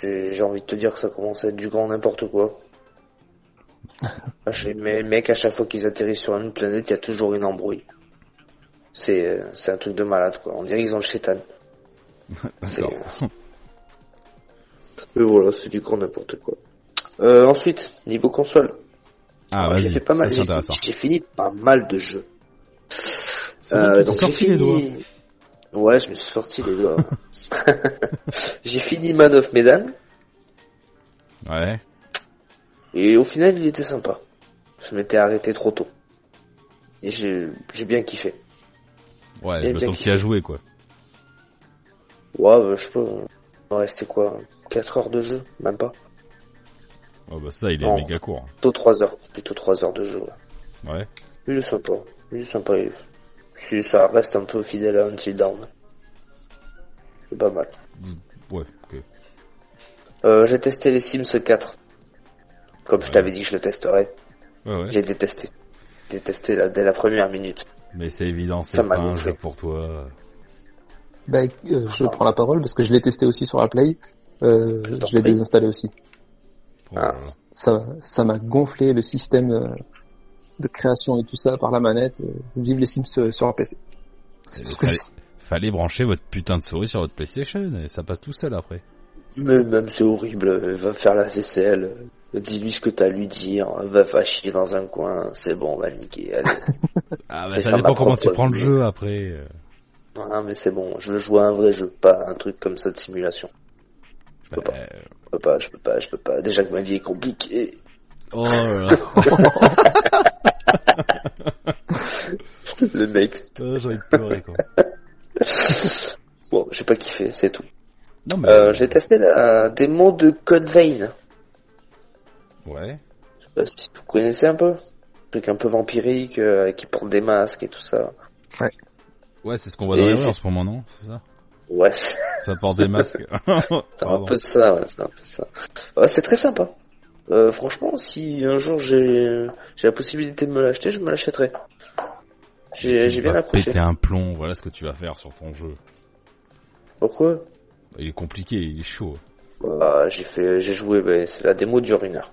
J'ai envie de te dire que ça commence à être du grand n'importe quoi. [LAUGHS] Mais les mecs, à chaque fois qu'ils atterrissent sur une planète, il y a toujours une embrouille. C'est euh, c'est un truc de malade, quoi. On dirait qu'ils ont le chétan. [LAUGHS] C'est- D'accord. [LAUGHS] Mais voilà, c'est du grand n'importe quoi. Euh, ensuite, niveau console. Ah, j'ai fait pas mal, j'ai fini pas mal de jeux. Euh, donc j'ai sorti les doigts. fini... Ouais, je me suis sorti les doigts. [LAUGHS] j'ai fini Man of Medan Ouais. et au final il était sympa. Je m'étais arrêté trop tôt. Et j'ai bien kiffé. Ouais, le temps qu'il a joué, quoi. Ouais, bah, je peux. Il restait quoi 4 heures de jeu Même pas. Oh bah ça, il est Non. méga court. Plutôt 3 heures. Plutôt 3 heures de jeu. Ouais. Ouais. Il est sympa. Il est sympa. il- si Ça reste un peu fidèle à Until Dawn. C'est pas mal. Ouais, ok. Euh, j'ai testé les Sims 4. Comme je t'avais dit que je le testerais. Ouais, ouais. J'ai détesté. Détesté la- dès la première minute. Mais c'est évident, c'est pas un jeu pour toi. Bah, euh, je prends la parole parce que je l'ai testé aussi sur la Play. Euh, Je je l'ai désinstallé aussi. Oh Ah. Ça, ça m'a gonflé le système de création et tout ça par la manette. Vive les Sims sur la PC. C'est Et ce que je fallait, brancher votre putain de souris sur votre PlayStation et ça passe tout seul après. Mais même c'est horrible. euh, Va faire la vaisselle. Dis-lui ce que t'as à lui dire, va chier dans un coin, c'est bon, on va niquer, allez. [LAUGHS] Ah Je bah ça dépend comment tu prends le jeu après. euh. non, mais c'est bon, je veux jouer à un vrai jeu, pas un truc comme ça de simulation. peux Bah, pas. Je peux pas, je peux pas, je peux pas. Déjà que ma vie est compliquée. Oh là là. [LAUGHS] [LAUGHS] Le mec. Oh, J'ai envie de pleurer quoi. [LAUGHS] Bon, j'ai pas kiffé, c'est tout. Non mais. Euh, j'ai testé la démo de Code Vein. Ouais. Je sais pas si vous connaissez un peu. Un truc un peu vampirique, euh, qui porte des masques et tout ça. Ouais, c'est ce qu'on voit Et dans les rues en ce moment, non? C'est ça? Ouais, Ça porte des masques. [LAUGHS] [LAUGHS] c'est un peu ça, ouais, c'est un peu ça. Ouais, c'est très sympa. Euh, franchement, si un jour j'ai j'ai la possibilité de me l'acheter, je me l'achèterai. J'ai bien vas accroché. péter un plomb, voilà ce que tu vas faire sur ton jeu. Pourquoi? Il est compliqué, il est chaud. Bah, j'ai fait, j'ai joué, bah, c'est la démo dure une heure.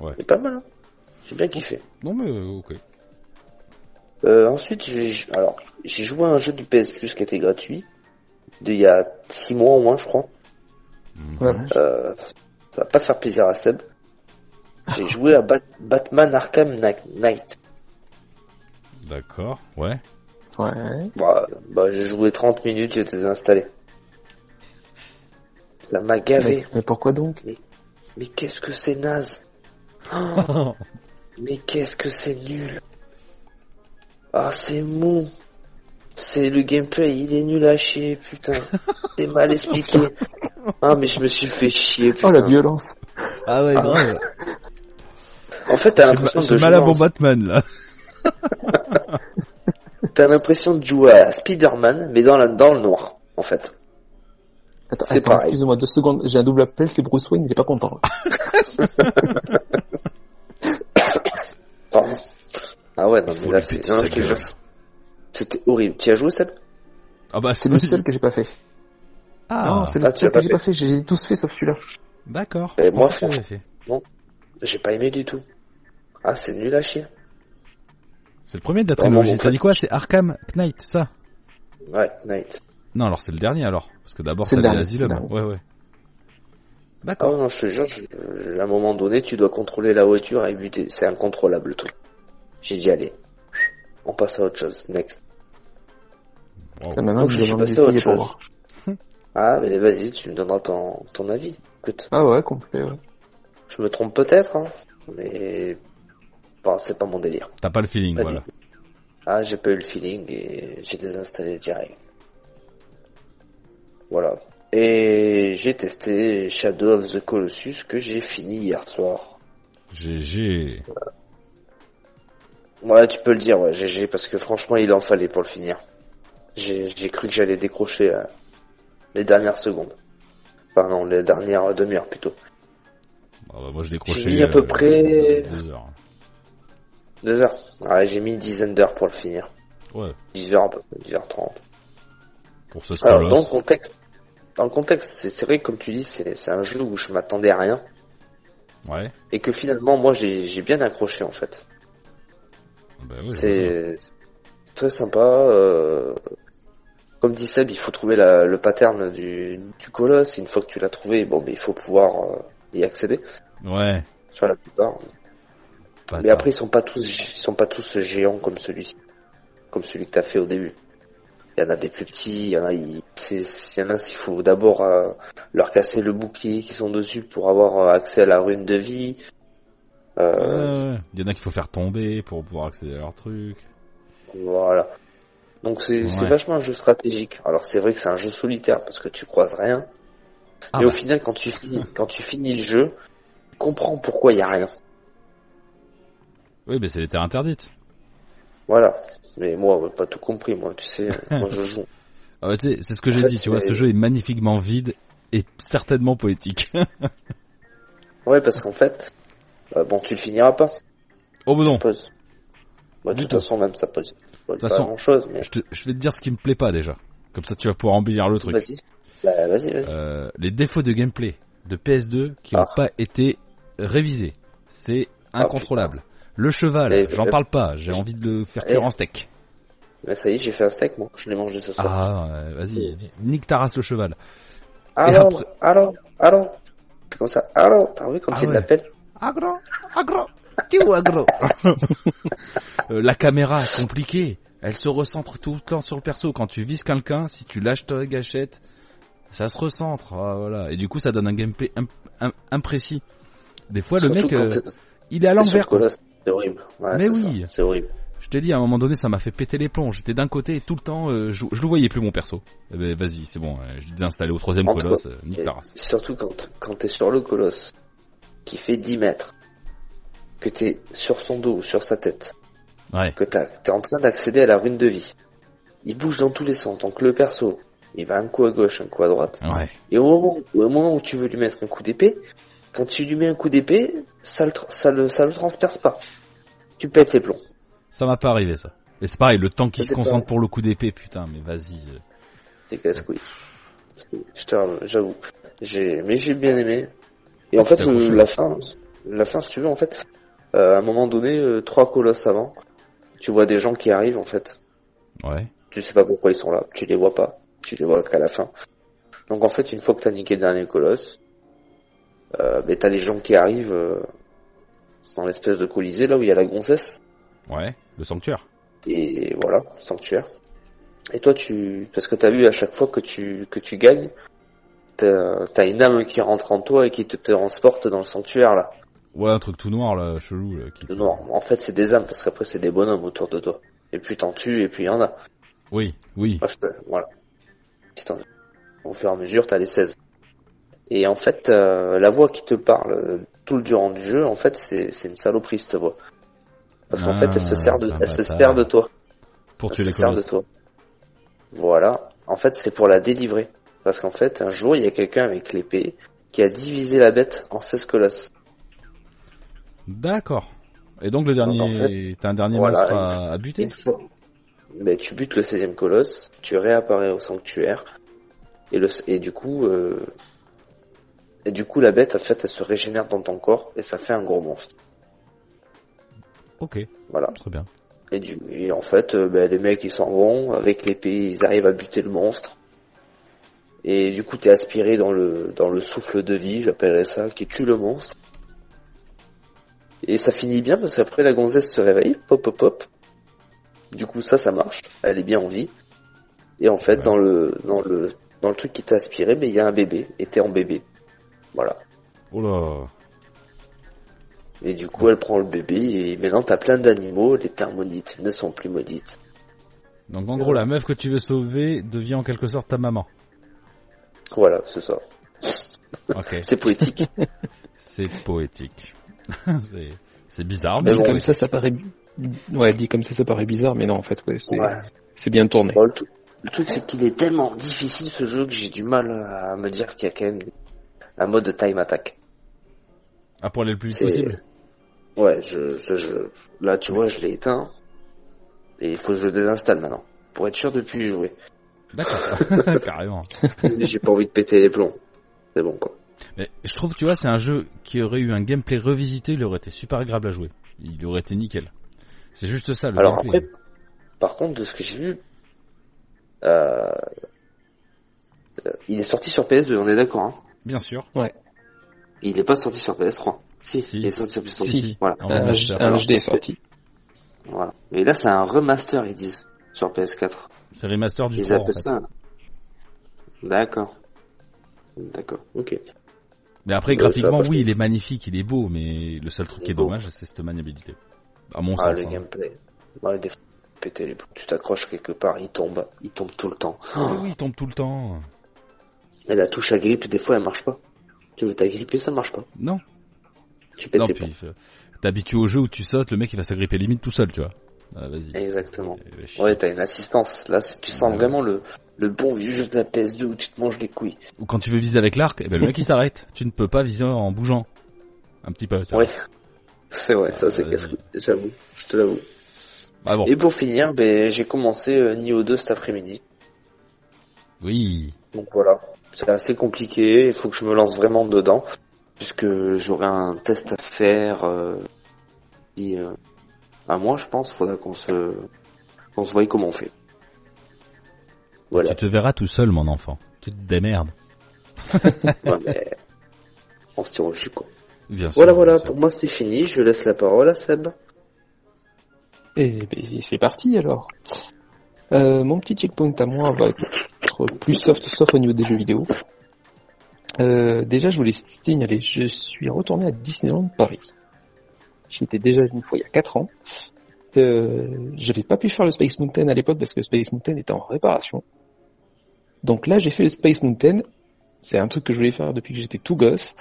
Ouais. C'est pas mal, hein. J'ai bien kiffé. Non mais euh, ok. Euh, ensuite, j'ai, alors, j'ai joué à un jeu du PS Plus qui était gratuit, d'il y a 6 mois au moins, je crois. Mhm. Ouais. Euh, ça va pas faire plaisir à Seb. J'ai joué à Bat- Batman Arkham Knight. D'accord, ouais. Ouais. Bah, bah, j'ai joué 30 minutes, j'ai désinstallé. Ça m'a gavé. Mais, mais pourquoi donc Mais qu'est-ce que c'est naze Oh, [LAUGHS] Mais qu'est-ce que c'est nul Ah, c'est mou C'est le gameplay, il est nul à chier, putain. C'est mal [LAUGHS] expliqué. Ah, mais je me suis fait chier, putain. Oh la violence Ah ouais, grave. En fait, t'as J'ai l'impression de mal à mon Batman là. [LAUGHS] T'as l'impression de jouer à Spider-Man, mais dans, la... dans le noir, en fait. Attends, C'est attends pareil. excusez-moi deux secondes, j'ai un double appel, c'est Bruce Wayne, il est pas content. [LAUGHS] Pardon. Ah ouais, non, mais là, c'est... péter non, sa je te jure, gueule. C'était horrible. Tu as joué, Seb? Ah bah C'est le [LAUGHS] seul que j'ai pas fait. Ah, non, c'est le Ah, tu seul l'as que pas j'ai fait. pas fait, j'ai tous fait sauf celui-là. d'accord. Et Je moi, pensais que tu l'avais fait. J'ai pas aimé du tout. Ah, c'est nul à chier. C'est le premier de la trilogie. T'as dit quoi C'est Arkham Knight, ça Ouais, Knight. Non, alors c'est le dernier alors. Parce que d'abord C'est t'as le dit dernier, c'est le Asylum. Ouais, ouais. Ah D'accord. non, je te jure, je- je- à un moment donné, tu dois contrôler la voiture et buter. C'est incontrôlable le truc. J'ai dit, allez, on passe à autre chose. Next. Wow. Ça, maintenant, Donc, je je suis demande passé à autre d'essayer pour voir. Ah, mais vas-y, tu me donneras ton, ton avis. Écoute, Ah ouais, complet, ouais. je me trompe peut-être, hein, mais bon, c'est pas mon délire. T'as pas le feeling, voilà. Ah, j'ai pas eu le feeling et j'ai désinstallé direct. Voilà. Et j'ai testé Shadow of the Colossus que j'ai fini hier soir. GG. Ouais, tu peux le dire, ouais, GG, parce que franchement, il en fallait pour le finir. J'ai cru que j'allais décrocher euh, les dernières secondes. Non, les dernières demi-heures plutôt. Ah bah, moi je décrochais. J'ai mis à peu près- Deux heures. Deux heures. Ouais, j'ai mis une dizaine d'heures pour le finir. Ouais. 10 heures à peu près, 10 heures 30. Pour ce Alors, dans le contexte, dans le contexte, c'est vrai que comme tu dis, c'est un jeu où je m'attendais à rien. Ouais. Et que finalement, moi, j'ai bien accroché en fait. Ça. C'est c'est très sympa. euh, Comme dit Seb, il faut trouver la- le pattern du, du colosse. Une fois que tu l'as trouvé, bon, mais il faut pouvoir euh, y accéder Ouais. sur la plupart. Mais après, ils sont pas tous, ils sont pas tous géants comme celui-ci, comme celui que t'as fait au début. Il y en a des plus petits, il y en a, il, y en a, il faut d'abord euh, leur casser le bouclier qui sont dessus pour avoir euh, accès à la rune de vie. Euh, Ouais. Il y en a qu'il faut faire tomber pour pouvoir accéder à leur truc. Voilà. Donc c'est Ouais. vachement un jeu stratégique. Alors c'est vrai que c'est un jeu solitaire parce que tu croises rien. Ah mais bah. au final, quand tu finis, quand tu finis le jeu, tu comprends pourquoi il y a rien. Oui, mais c'est les terres interdites. Voilà. Mais moi, ouais, pas tout compris. Moi, tu sais, [LAUGHS] moi je joue. Ah bah, tu sais, c'est ce que j'ai dit, tu vois, ce jeu est magnifiquement vide et certainement poétique. [LAUGHS] Ouais, parce qu'en fait, euh, bon, tu le finiras pas. oh bah non, Pose. Bah, de toute tout. façon, même ça pose. pose toute façon, grand chose, mais je, te- je vais te dire ce qui me plaît pas déjà. Comme ça tu vas pouvoir embellir le truc. vas-y. Bah, vas-y, vas-y. Euh, les défauts de gameplay de PS2 qui n'ont Ah. pas été révisés. C'est incontrôlable. Le cheval, Et- j'en parle pas, j'ai envie de le faire Et- cuire en steak. Mais ça y est, j'ai fait un steak, moi. Je l'ai mangé ce soir. Ah, vas-y, nique ta race le cheval. alors, après- alors, alors. C'est comme ça. Alors, t'as vu quand Ah il ouais. l'appelle agro, agro, tu agro. [LAUGHS] Euh, la caméra, compliquée. Elle se recentre tout le temps sur le perso. Quand tu vises quelqu'un, si tu lâches ta gâchette, ça se recentre. Ah, voilà. Et du coup, ça donne un gameplay imp- im- imprécis. Des fois, le mec, euh, il est à l'envers. C'est horrible. Ouais, Mais oui. C'est horrible. Je t'ai dit, à un moment donné, ça m'a fait péter les plombs. J'étais d'un côté et tout le temps, euh, je, je le voyais plus mon perso. Eh ben, vas-y, c'est bon. euh, je l'ai installé au troisième Entre- colosse. euh, nique Et ta race. surtout quand, quand t'es sur le colosse, qui fait 10 mètres, que t'es sur son dos ou sur sa tête, Ouais. que t'es en train d'accéder à la rune de vie. Il bouge dans tous les sens, donc le perso, il va un coup à gauche, un coup à droite. Ouais. Et au moment, au moment où tu veux lui mettre un coup d'épée, quand tu lui mets un coup d'épée, ça le, ça le, ça le transperce pas. Tu pètes les plombs. Ça m'a pas arrivé, ça. Et c'est pareil, le temps qu'il Ça, se concentre pas- pour le coup d'épée, putain, mais vas-y. T'es casse-couille. Je te j'avoue. J'ai, mais j'ai bien aimé. Et en fait, la fin, la fin, si tu veux, en fait, euh, à un moment donné, euh, trois colosses avant, tu vois des gens qui arrivent, en fait. Ouais. Tu sais pas pourquoi ils sont là. Tu les vois pas. Tu les vois qu'à la fin. Donc en fait, une fois que t'as niqué le dernier colosse, euh, ben t'as les gens qui arrivent euh, dans l'espèce de colisée là où il y a la gonzesse. Ouais. Le sanctuaire. Et voilà, sanctuaire. Et toi, tu, parce que t'as vu à chaque fois que tu que tu gagnes, t'as une âme qui rentre en toi et qui te transporte dans le sanctuaire là. Ouais, un truc tout noir, là, chelou. Là, qui... Le noir. En fait, c'est des âmes parce qu'après c'est des bonhommes autour de toi. Et puis t'en tues et puis il y en a. Oui, oui. Parce que, voilà. Au fur et à mesure, t'as les 16. Et en fait, euh, la voix qui te parle tout le durant du jeu, en fait, c'est une saloperie cette voix. Parce qu'en Ah, fait, elle se sert de, elle se sert de toi. Pour Elle tuer se les sert de colosses. toi. Voilà. En fait, c'est pour la délivrer. Parce qu'en fait, un jour, il y a quelqu'un avec l'épée qui a divisé la bête en 16 colosses. D'accord. Et donc le dernier, Donc, en fait, t'as un dernier voilà, monstre à, à buter fois, ben, tu butes le 16e colosse, tu réapparais au sanctuaire, et, le, et du coup, euh, et du coup, la bête, en fait, elle se régénère dans ton corps, et ça fait un gros monstre. Ok, Voilà. très bien. Et, du, et en fait, euh, ben, les mecs, ils s'en vont, avec l'épée, ils arrivent à buter le monstre. Et du coup, t'es aspiré dans le, dans le souffle de vie, j'appellerais ça, qui tue le monstre. Et ça finit bien parce qu'après la gonzesse se réveille, pop pop pop. Du coup ça ça marche, elle est bien en vie. Et en fait Ouais. dans le dans le dans le truc qui t'a aspiré, mais il y a un bébé, et t'es en bébé. Voilà. Oh là. Et du coup elle prend le bébé et maintenant t'as plein d'animaux, les thermonites ne sont plus maudites. Donc en gros, la meuf que tu veux sauver devient en quelque sorte ta maman. Voilà, c'est ça. Ok, [LAUGHS] C'est poétique. c'est poétique. [LAUGHS] c'est c'est bizarre, mais Mais Dit bon, comme ça, ça paraît. Ouais, dit comme ça, ça paraît bizarre, mais non, en fait, ouais, c'est Ouais. c'est bien tourné. Bon, le, truc- le truc, c'est qu'il est tellement difficile ce jeu que j'ai du mal à me dire qu'il y a quand même un mode de time attack. ah, pour aller le plus vite possible. Ouais, je, ce jeu, là, tu vois, je l'ai éteint. Et il faut que je le désinstalle maintenant. Pour être sûr de plus y jouer. D'accord, [LAUGHS] [LAUGHS] carrément. j'ai pas envie de péter les plombs. C'est bon, quoi. Mais je trouve, tu vois, c'est un jeu qui aurait eu un gameplay revisité, il aurait été super agréable à jouer. Il aurait été nickel. C'est juste ça, le Alors gameplay. après, par contre, de ce que j'ai vu, euh, euh, il est sorti sur PS2, on est d'accord, hein. Bien sûr. Il est pas sorti sur PS3. Si, Si. il est sorti sur PS3. Si, si. Voilà. Un, un HD est sorti. Voilà. Et là, c'est un remaster, ils disent, sur PS4. C'est remaster du Ils 3, en appellent fait. ça. D'accord. D'accord, ok. Mais après, graphiquement, oui, il est magnifique, il est beau, mais le seul truc qui est dommage, c'est cette maniabilité. À mon Ah, sens. le hein. gameplay. Ouais, des. Tu t'accroches quelque part, il tombe. Il tombe tout le temps. Mais oui, il tombe tout le temps. Et la touche à grippe, des fois, elle marche pas. Tu veux t'agripper, ça marche pas. Non. Tu pètes Non, les puis t'es habitué au jeu où tu sautes, le mec il va s'agripper limite tout seul, tu vois. Ah, vas-y. Exactement. Eh. Ouais, t'as une assistance. Là, c'est- tu sens Ouais. vraiment le, le bon vieux jeu de la PS2 où tu te manges les couilles. Ou quand tu veux viser avec l'arc, eh ben, le [LAUGHS] mec il s'arrête. Tu ne peux pas viser en bougeant. Un petit peu. tu vois. Ouais. C'est vrai, ça c'est casse J'avoue. Je te l'avoue. Ah bon. Et pour finir, ben, j'ai commencé euh, Nioh 2 cet après-midi. Oui. Donc voilà, c'est assez compliqué, il faut que je me lance vraiment dedans, puisque j'aurai un test à faire euh, d'ici euh, un mois, je pense, faudra qu'on se qu'on se voie comment on fait. Voilà, Tu te verras tout seul, mon enfant. Tu te démerdes. [LAUGHS] Ouais, mais on se tire au jus, quoi. Bien sûr, Voilà, bien voilà, sûr. pour moi c'est fini. Je laisse la parole à Seb. Et, ben, c'est parti alors. Euh, mon petit checkpoint à moi va être plus soft, sauf au niveau des jeux vidéo. Euh, déjà, je voulais signaler, je suis retourné à Disneyland Paris. J'y étais déjà une fois il y a 4 ans. Euh, j'avais pas pu faire le Space Mountain à l'époque parce que le Space Mountain était en réparation. Donc là, j'ai fait le Space Mountain. C'est un truc que je voulais faire depuis que j'étais tout gosse.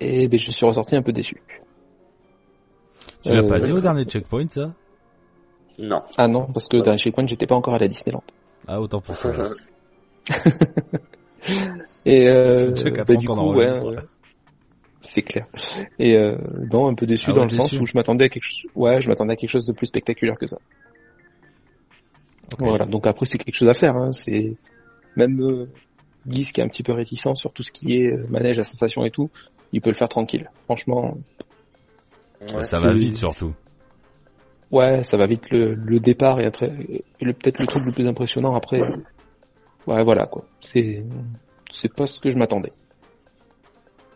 Et ben, je suis ressorti un peu déçu. Tu l'as Euh, pas dit au dernier checkpoint, ça? Non. Ah non, parce que dans le checkpoint, j'étais pas encore allé à Disneyland. Ah, autant pour toi. [LAUGHS] Et euh, bah, du coup, ouais, c'est clair. Et euh, non, un peu déçu Ah dans ouais, le sens où je m'attendais à quelque chose. Ouais, je m'attendais à quelque chose de plus spectaculaire que ça. Voilà. Donc après, c'est quelque chose à faire. Hein. C'est même euh, Guise qui est un petit peu réticent sur tout ce qui est euh, manège à sensation et tout, il peut le faire tranquille. Franchement, Ouais. Ça va vite, surtout. ouais, ça va vite. Le, le départ est très, et le peut-être le truc le plus impressionnant après. Ouais, voilà quoi. C'est c'est pas ce que je m'attendais.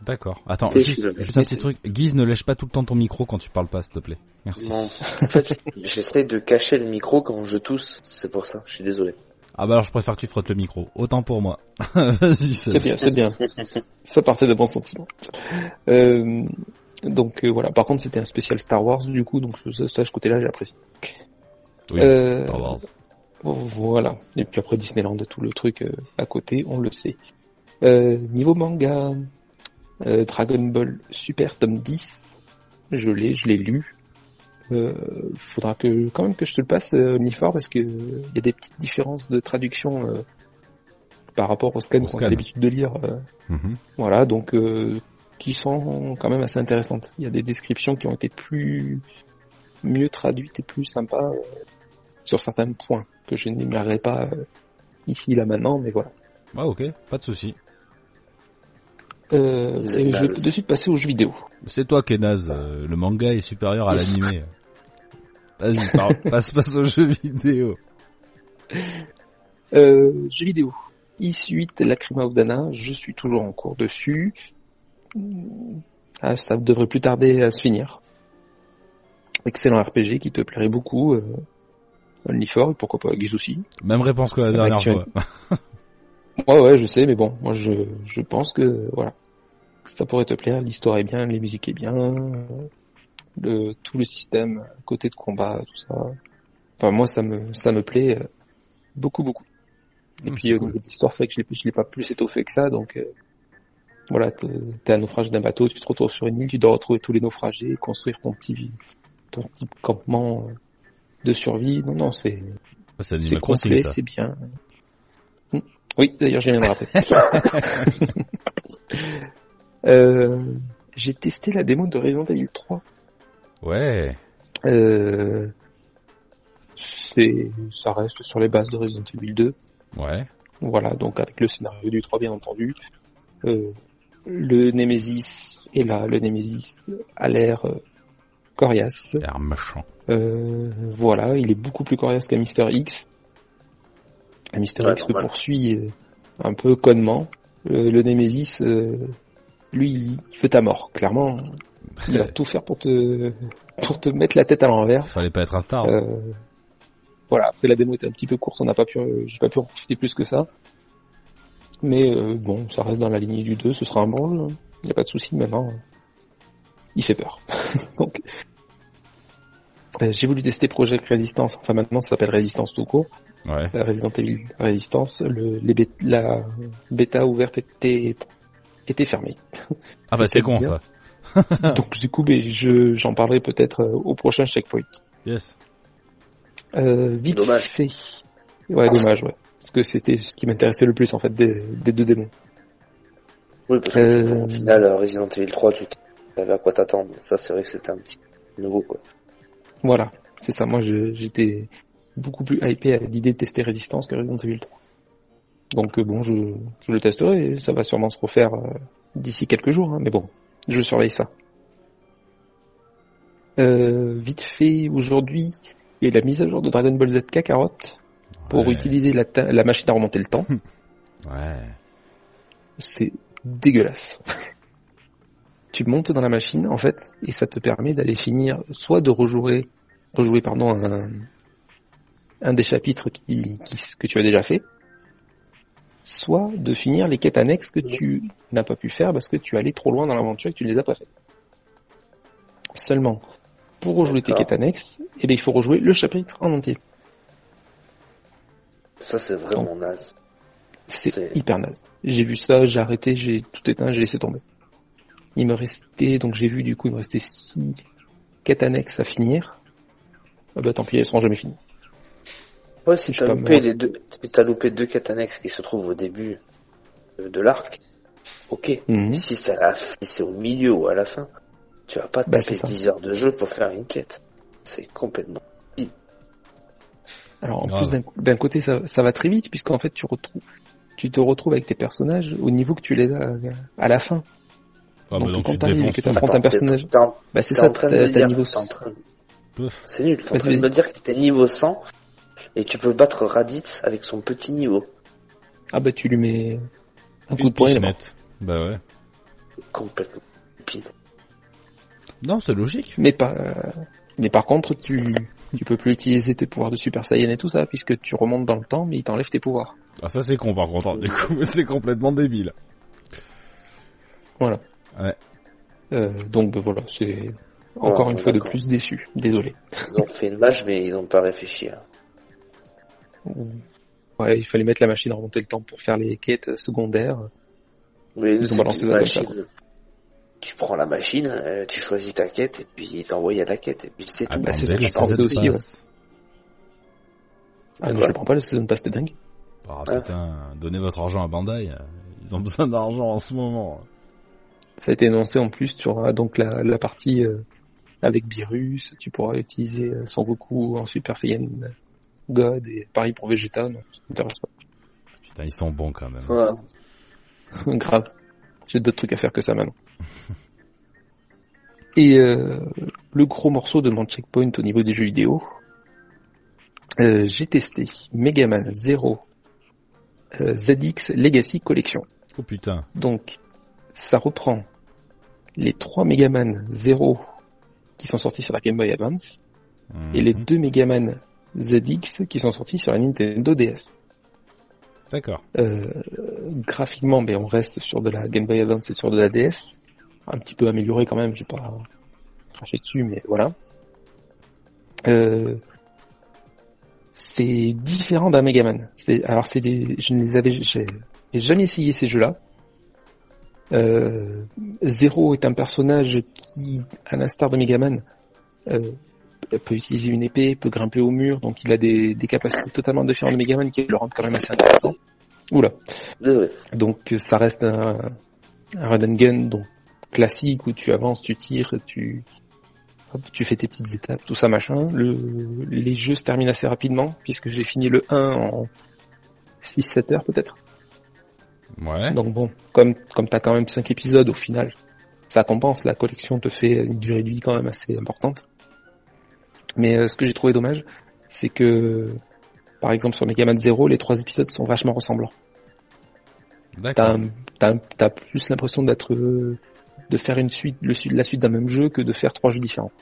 D'accord. Attends, juste, un petit truc. Guise, ne lèche pas tout le temps ton micro quand tu parles pas, s'il te plaît. Merci. Non. En fait, [LAUGHS] j'essaie de cacher le micro quand je tousse. C'est pour ça. Je suis désolé. Ah bah alors je préfère que tu frottes le micro. Autant pour moi. [LAUGHS] C'est bien, c'est bien. [LAUGHS] Ça partait de bons sentiments. Euh, donc euh, voilà. Par contre, c'était un spécial Star Wars du coup, donc ça, ça ce côté-là, j'ai apprécié. Oui, Euh, Star Wars. Voilà. Et puis après Disneyland, tout le truc euh, à côté, on le sait. Euh, niveau manga, euh, Dragon Ball Super tome 10, je l'ai, je l'ai lu. Euh, faudra que quand même que je te le passe, euh, Omnifor, parce que euh, il y a des petites différences de traduction euh, par rapport au scan Au qu'on a l'habitude de lire. euh, Mhm. voilà, donc euh, qui sont quand même assez intéressantes. Il y a des descriptions qui ont été plus mieux traduites et plus sympas sur certains points que je n'énumérerai pas euh, ici là maintenant, mais voilà. Ah ok, pas de souci. Euh, et je vais de suite passer aux jeux vidéo. C'est toi qui es naze. euh, Le manga est supérieur à l'animé. Vas-y, [LAUGHS] passe, passe aux jeux vidéo. Euh, jeux vidéo. I8 Lacrima of Dana, je suis toujours en cours dessus. Ah, ça devrait plus tarder à se finir. Excellent RPG qui te plairait beaucoup. Euh, Only4, et pourquoi pas Guise aussi. Même réponse que la dernière fois. [LAUGHS] Ouais, ouais, je sais, mais bon, moi je, je pense que voilà, ça pourrait te plaire. L'histoire est bien, les musiques est bien, le tout le système, côté de combat, tout ça. Enfin, moi ça me ça me plaît euh, beaucoup beaucoup. Et Hum, puis euh, l'histoire, c'est vrai que je l'ai je l'ai pas plus étoffé que ça, donc euh, voilà, t'es t'es un naufrage d'un bateau, tu te retrouves sur une île, tu dois retrouver tous les naufragés, construire ton petit ton petit campement euh, de survie. Non, non, c'est C'est c'est complet, c'est bien. Hmm. Oui, d'ailleurs, je viens de rappeler. [LAUGHS] Euh, j'ai testé la démo de Resident Evil 3. Ouais. Euh, c'est, ça reste sur les bases de Resident Evil 2. Ouais. Voilà, donc avec le scénario du 3 bien entendu. Euh, le Nemesis est là, le Nemesis a l'air coriace. L'air méchant. Euh, voilà, il est beaucoup plus coriace qu'un Mister X. Un Mister Ouais, X le poursuit euh, un peu connement. Le Nemesis, euh, lui, il veut ta mort. Clairement, il va tout faire pour te pour te mettre la tête à l'envers. Fallait pas être un star. Euh, voilà, après la démo était un petit peu courte, on n'a pas pu, j'ai pas pu en profiter plus que ça. Mais euh, bon, ça reste dans la lignée du 2, ce sera un bon jeu. Il n'y a pas de souci maintenant. Il fait peur. [LAUGHS] Donc, j'ai voulu tester Project Resistance. Enfin maintenant, ça s'appelle Résistance tout court. Ouais. Resident Evil Resistance. Le, les bê- la bêta ouverte était était fermée. Ah bah c'est con dire. ça. [LAUGHS] Donc du coup, ben, je j'en parlerai peut-être euh, au prochain checkpoint. Yes. Euh, vite Dommage. fait. Ouais, dommage, ouais. Parce que c'était ce qui m'intéressait le plus en fait des, des deux démons. Oui, parce que Euh, au final, euh, Resident Evil 3, tu savais à quoi t'attendre. Ça, c'est vrai que c'était un petit nouveau, quoi. Voilà, c'est ça. Moi, j'étais beaucoup plus hypé à l'idée de tester Résistance que Resident Evil 3. Donc euh, bon, je, je le testerai. et Ça va sûrement se refaire euh, d'ici quelques jours, hein, mais bon, je surveille ça. Euh, vite fait, aujourd'hui, il y a la mise à jour de Dragon Ball Z Kakarot pour Ouais. utiliser la, la machine à remonter le temps. [LAUGHS] Ouais. c'est dégueulasse. [LAUGHS] tu montes dans la machine en fait et ça te permet d'aller finir soit de rejouer rejouer pardon un, un des chapitres qui, qui- que tu as déjà fait, soit de finir les quêtes annexes que tu n'as pas pu faire parce que tu allais trop loin dans l'aventure et que tu ne les as pas fait. Seulement, pour rejouer tes quêtes annexes, eh bien, il faut rejouer le chapitre en entier. Ça, c'est vraiment naze. C'est- hyper naze. J'ai vu ça, j'ai arrêté, j'ai tout éteint, j'ai laissé tomber. Il me restait, donc j'ai vu du coup, il me restait six quêtes annexes à finir. Ah bah tant pis, elles seront jamais finies. Ouais, si t'as loupé les deux, si t'as loupé deux quêtes annexes qui se trouvent au début de, l'arc, ok. Mhm. Si c'est à la fin- si c'est au milieu ou à la fin, tu vas pas te Bah, taper c'est ça. 10 heures de jeu pour faire une quête. C'est complètement. Alors en Grave. plus d'un- d'un côté ça, ça va très vite puisqu'en fait tu retrouves tu te retrouves avec tes personnages au niveau que tu les as euh, à la fin. Ah, donc, bah, donc quand tu te défonces que t'affrontes un personnage, bah c'est ça, t'as niveau. t'es en train- Pouf. C'est nul, t'es en train de me dire que t'es niveau 100 et tu peux battre Raditz avec son petit niveau. Ah bah tu lui mets un coup de poing. Bah ouais. Complètement stupide. Non, c'est logique. Mais pas, euh, mais par contre tu tu peux plus utiliser tes pouvoirs de Super Saiyan et tout ça puisque tu remontes dans le temps mais il t'enlève tes pouvoirs. Ah, ça c'est con par contre. hein. Du coup, [LAUGHS] c'est complètement débile. Voilà. Ouais. Euh, donc bah, voilà, c'est encore Ouais, une fois de plus déçu. Désolé. Ils ont fait une match, mais ils ont pas réfléchi. hein. Ouais, il fallait mettre la machine à remonter le temps pour faire les quêtes secondaires. Mais Ils ont c'est balancé ça comme ça, machine. Tu prends la machine, euh, tu choisis ta quête, et puis il t'envoie à la quête, et puis c'est Ah, tout. bah, c'est bordel, ce que je pensais aussi. Ah non, je le prends pas le season pass, c'était dingue. Ah Ouais. putain, donnez votre argent à Bandai. euh, Ils ont besoin d'argent en ce moment. Ça a été énoncé en plus, tu auras donc la, la partie euh, avec Beerus, tu pourras utiliser euh, Son Goku en Super Saiyan God et pareil pour Vegeta, non, ça m'intéresse pas. Putain, ils sont bons quand même. [LAUGHS] Grave. J'ai d'autres trucs à faire que ça maintenant. [LAUGHS] Et euh, le gros morceau de mon checkpoint au niveau des jeux vidéo, euh, j'ai testé Megaman 0 euh, ZX Legacy Collection. Oh putain. Donc, ça reprend les trois Megaman 0 qui sont sortis sur la Game Boy Advance et les Mhm. deux Megaman ZX qui sont sortis sur la Nintendo DS. D'accord. Euh, graphiquement, ben, on reste sur de la Game Boy Advance et sur de la DS. Un petit peu amélioré quand même, j'ai pas craché dessus, mais voilà. Euh, c'est différent d'un Megaman. C'est, alors c'est des, je ne les avais, j'ai j'ai jamais essayé ces jeux-là. Euh, Zero est un personnage qui, à l'instar de Megaman, euh, peut utiliser une épée, peut grimper au mur, donc il a des, des capacités totalement différentes de Megaman qui le rendent quand même assez intéressant. Oula. Donc euh, ça reste un, un run and gun donc classique où tu avances, tu tires, tu hop, tu fais tes petites étapes, tout ça machin. Le, les jeux se terminent assez rapidement puisque j'ai fini le 1 en 6-7 heures peut-être. Ouais. Donc bon, comme comme t'as quand même 5 épisodes au final, ça compense. La collection te fait une durée de vie quand même assez importante. Mais euh, ce que j'ai trouvé dommage, c'est que par exemple sur Mega Man 0, les trois épisodes sont vachement ressemblants. T'as, t'as, plus l'impression d'être euh, de faire une suite, le la suite d'un même jeu que de faire trois jeux différents.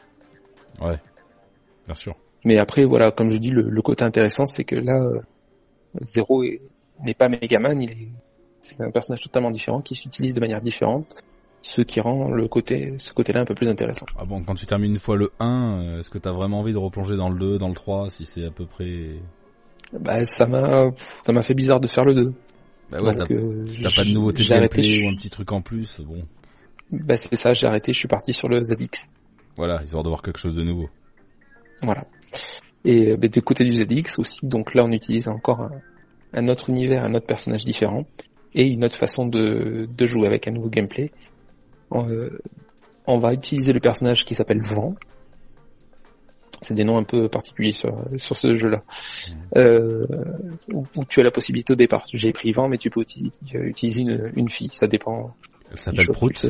Bien sûr. Mais après, voilà, comme je dis, le, le côté intéressant, c'est que là, euh, Zero est- n'est pas Megaman, il est, c'est un personnage totalement différent qui s'utilise de manière différente, ce qui rend le côté, ce côté-là un peu plus intéressant. Ah bon, quand tu termines une fois le 1, euh, est-ce que t'as vraiment envie de replonger dans le 2, dans le 3, si c'est à peu près... Bah, ça m'a, ça m'a fait bizarre de faire le 2. Bah ouais, Donc, t'as euh, si t'as pas de nouveauté de j'ai arrêté, gameplay je- ou un petit truc en plus, bon, Bah, c'est ça, j'ai arrêté, je suis parti sur le ZX. voilà, histoire de voir quelque chose de nouveau. Voilà. Et euh, bah, du côté du ZX aussi, donc là on utilise encore un, un autre univers, un autre personnage différent et une autre façon de, de jouer avec un nouveau gameplay. On, euh, on va utiliser le personnage qui s'appelle Vent. C'est des noms un peu particuliers sur, sur ce jeu-là. Euh, où, où tu as la possibilité au départ. J'ai pris Vent, mais tu peux uti- utiliser une, une fille. Ça dépend. Elle s'appelle Prout.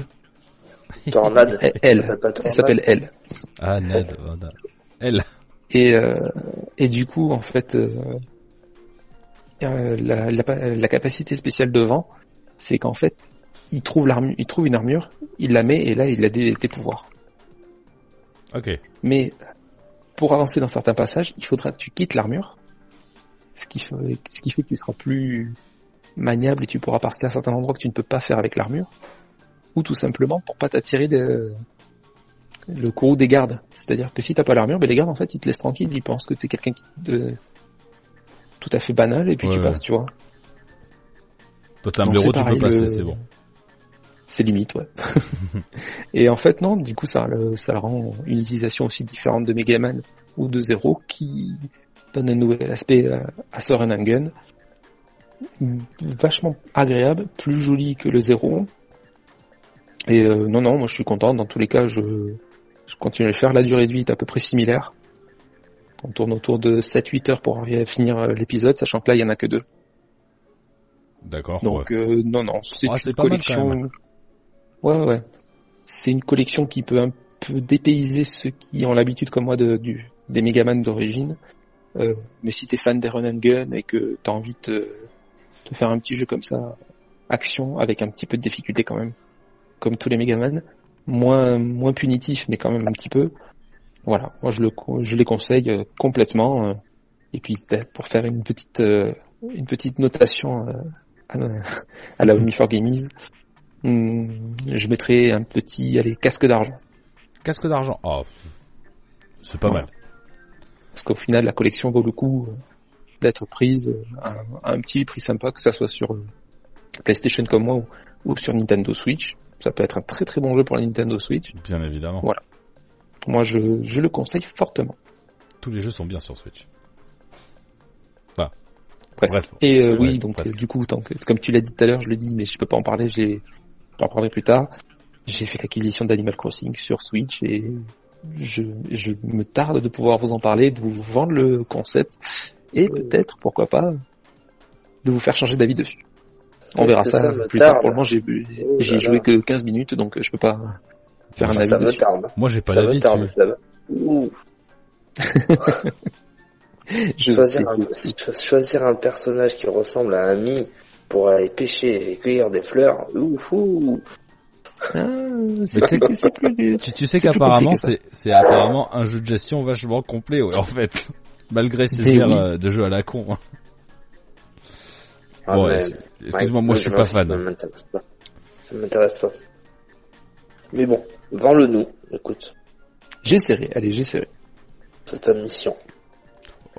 Tornade. Elle, elle, s'appelle elle Tornade. s'appelle elle. Ah, Ned, voilà. Elle. Et, euh, et du coup, en fait, euh, la, la, la capacité spéciale de vent, c'est qu'en fait, il trouve l'armure, il trouve une armure, il la met et là il a des, des pouvoirs. Ok. Mais pour avancer dans certains passages, il faudra que tu quittes l'armure, ce qui fait, ce qui fait que tu seras plus maniable et tu pourras passer à certains endroits que tu ne peux pas faire avec l'armure, ou tout simplement pour pas t'attirer de, le courroux des gardes. C'est-à-dire que si t'as pas l'armure, ben les gardes en fait ils te laissent tranquille, ils pensent que t'es quelqu'un qui de tout à fait banal et puis Ouais, tu ouais. passes, tu vois. Toi, t'as un blaireau, c'est tu peux passer, le- c'est bon. C'est limite, ouais. [LAUGHS] et en fait, non, du coup, ça, le- ça le rend une utilisation aussi différente de Megaman ou de Zero qui donne un nouvel aspect euh, à and gun. Vachement agréable, plus joli que le Zero. Et euh, non, non, moi je suis content. Dans tous les cas, je, je continue à le faire. La durée de vie est à peu près similaire. On tourne autour de 7-8 heures pour arriver à finir euh, l'épisode, sachant que là, il y en a que deux. D'accord. Donc ouais. euh, non, non, c'est Ah, c'est une pas mal, quand collection. Ouais, ouais. C'est une collection qui peut un peu dépayser ceux qui ont l'habitude comme moi de, du, des Megaman d'origine. Euh, mais si t'es fan des run and gun et que t'as envie de te, te faire un petit jeu comme ça, action avec un petit peu de difficulté quand même, comme tous les Megaman, moins moins punitif mais quand même un petit peu. Voilà, moi je le je les conseille euh, complètement. euh, et puis peut-être pour faire une petite euh, une petite notation euh, à, à la Only for Gamies, hum, je mettrai un petit allez casque d'argent Casque d'argent. Oh, c'est pas Ouais. mal. parce qu'au final la collection vaut le coup euh, d'être prise euh, à, un- à un petit prix sympa que ça soit sur euh, PlayStation comme moi ou, ou sur Nintendo Switch. Ça peut être un très très bon jeu pour la Nintendo Switch. Bien évidemment. Ouais. Moi je, je le conseille fortement. Tous les jeux sont bien sur Switch. Presque. Bref. Et euh, Ouais, oui, donc presque. euh, du coup, tant que, comme tu l'as dit tout à l'heure, je le dis, mais je peux pas en parler, j'ai, j'en parlerai plus tard. J'ai fait l'acquisition d'Animal Crossing sur Switch et je, je me tarde de pouvoir vous en parler, de vous vendre le concept et peut-être, pourquoi pas, de vous faire changer d'avis dessus. On verra ça, plus tard. Pour le moment, j'ai, Oh j'ai joué que 15 minutes, donc je peux pas faire un avis Ça me tarde. Moi, j'ai pas ça me d'avis tarde, ça. [LAUGHS] Je Choisir, un, choisir un personnage qui ressemble à un mi pour aller pêcher et cueillir des fleurs. Ouf, ouh. Ah, c'est, [LAUGHS] tu c'est plus, Tu, tu sais C'est qu'apparemment, c'est, c'est apparemment un jeu de gestion vachement complet, ouais, en fait. [LAUGHS] Malgré ces Mais airs oui. euh, de jeu à la con. hein. Ah, Bon, mais- ouais, excuse-moi, moi je suis pas Ça fan. m'intéresse pas. Ça m'intéresse pas. Mais bon, vends-le nous. Écoute, j'essaierai, allez, j'essaierai. c'est ta mission.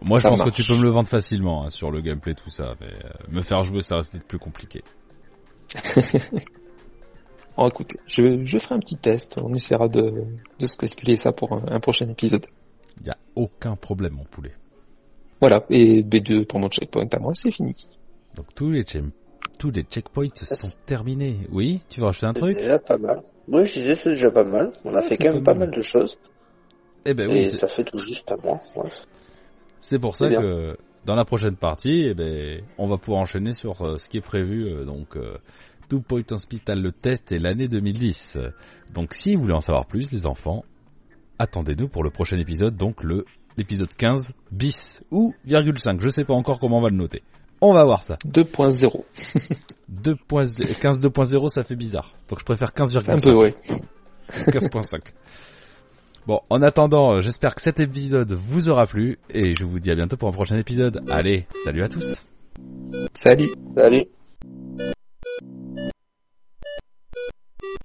Moi je pense marche. que tu peux me le vendre facilement hein, sur le gameplay tout ça, mais euh, me faire jouer ça reste plus compliqué. [LAUGHS] Bon, écoutez, je, je ferai un petit test. On essaiera de, de se calculer ça pour un, un prochain épisode. Il y a aucun problème mon poulet. Voilà. Et B2 pour mon checkpoint à moi, c'est fini. Donc tous les chem- tous les checkpoints sont terminés. Oui, tu veux rajouter un truc? déjà pas mal. Oui, je disais, c'est déjà pas mal. On a Ouais, fait quand même pas pas mal. mal de choses. Eh ben oui, et c'est- ça fait tout juste à moi. Ouais. c'est pour ça bien. que dans la prochaine partie, eh ben on va pouvoir enchaîner sur euh, ce qui est prévu euh, donc euh, Two Point Hospital le test et l'année 2010. Donc si vous voulez en savoir plus les enfants, attendez-nous pour le prochain épisode donc le l'épisode 15 bis ou virgule 5, je sais pas encore comment on va le noter. On va voir ça. 2.0. [LAUGHS] 2.0 15 2.0 ça fait bizarre. Donc je préfère 15,5. Un peu, ouais. [LAUGHS] 15.5. Bon, en attendant, euh, j'espère que cet épisode vous aura plu et je vous dis à bientôt pour un prochain épisode. Allez, salut à tous. Salut. Salut.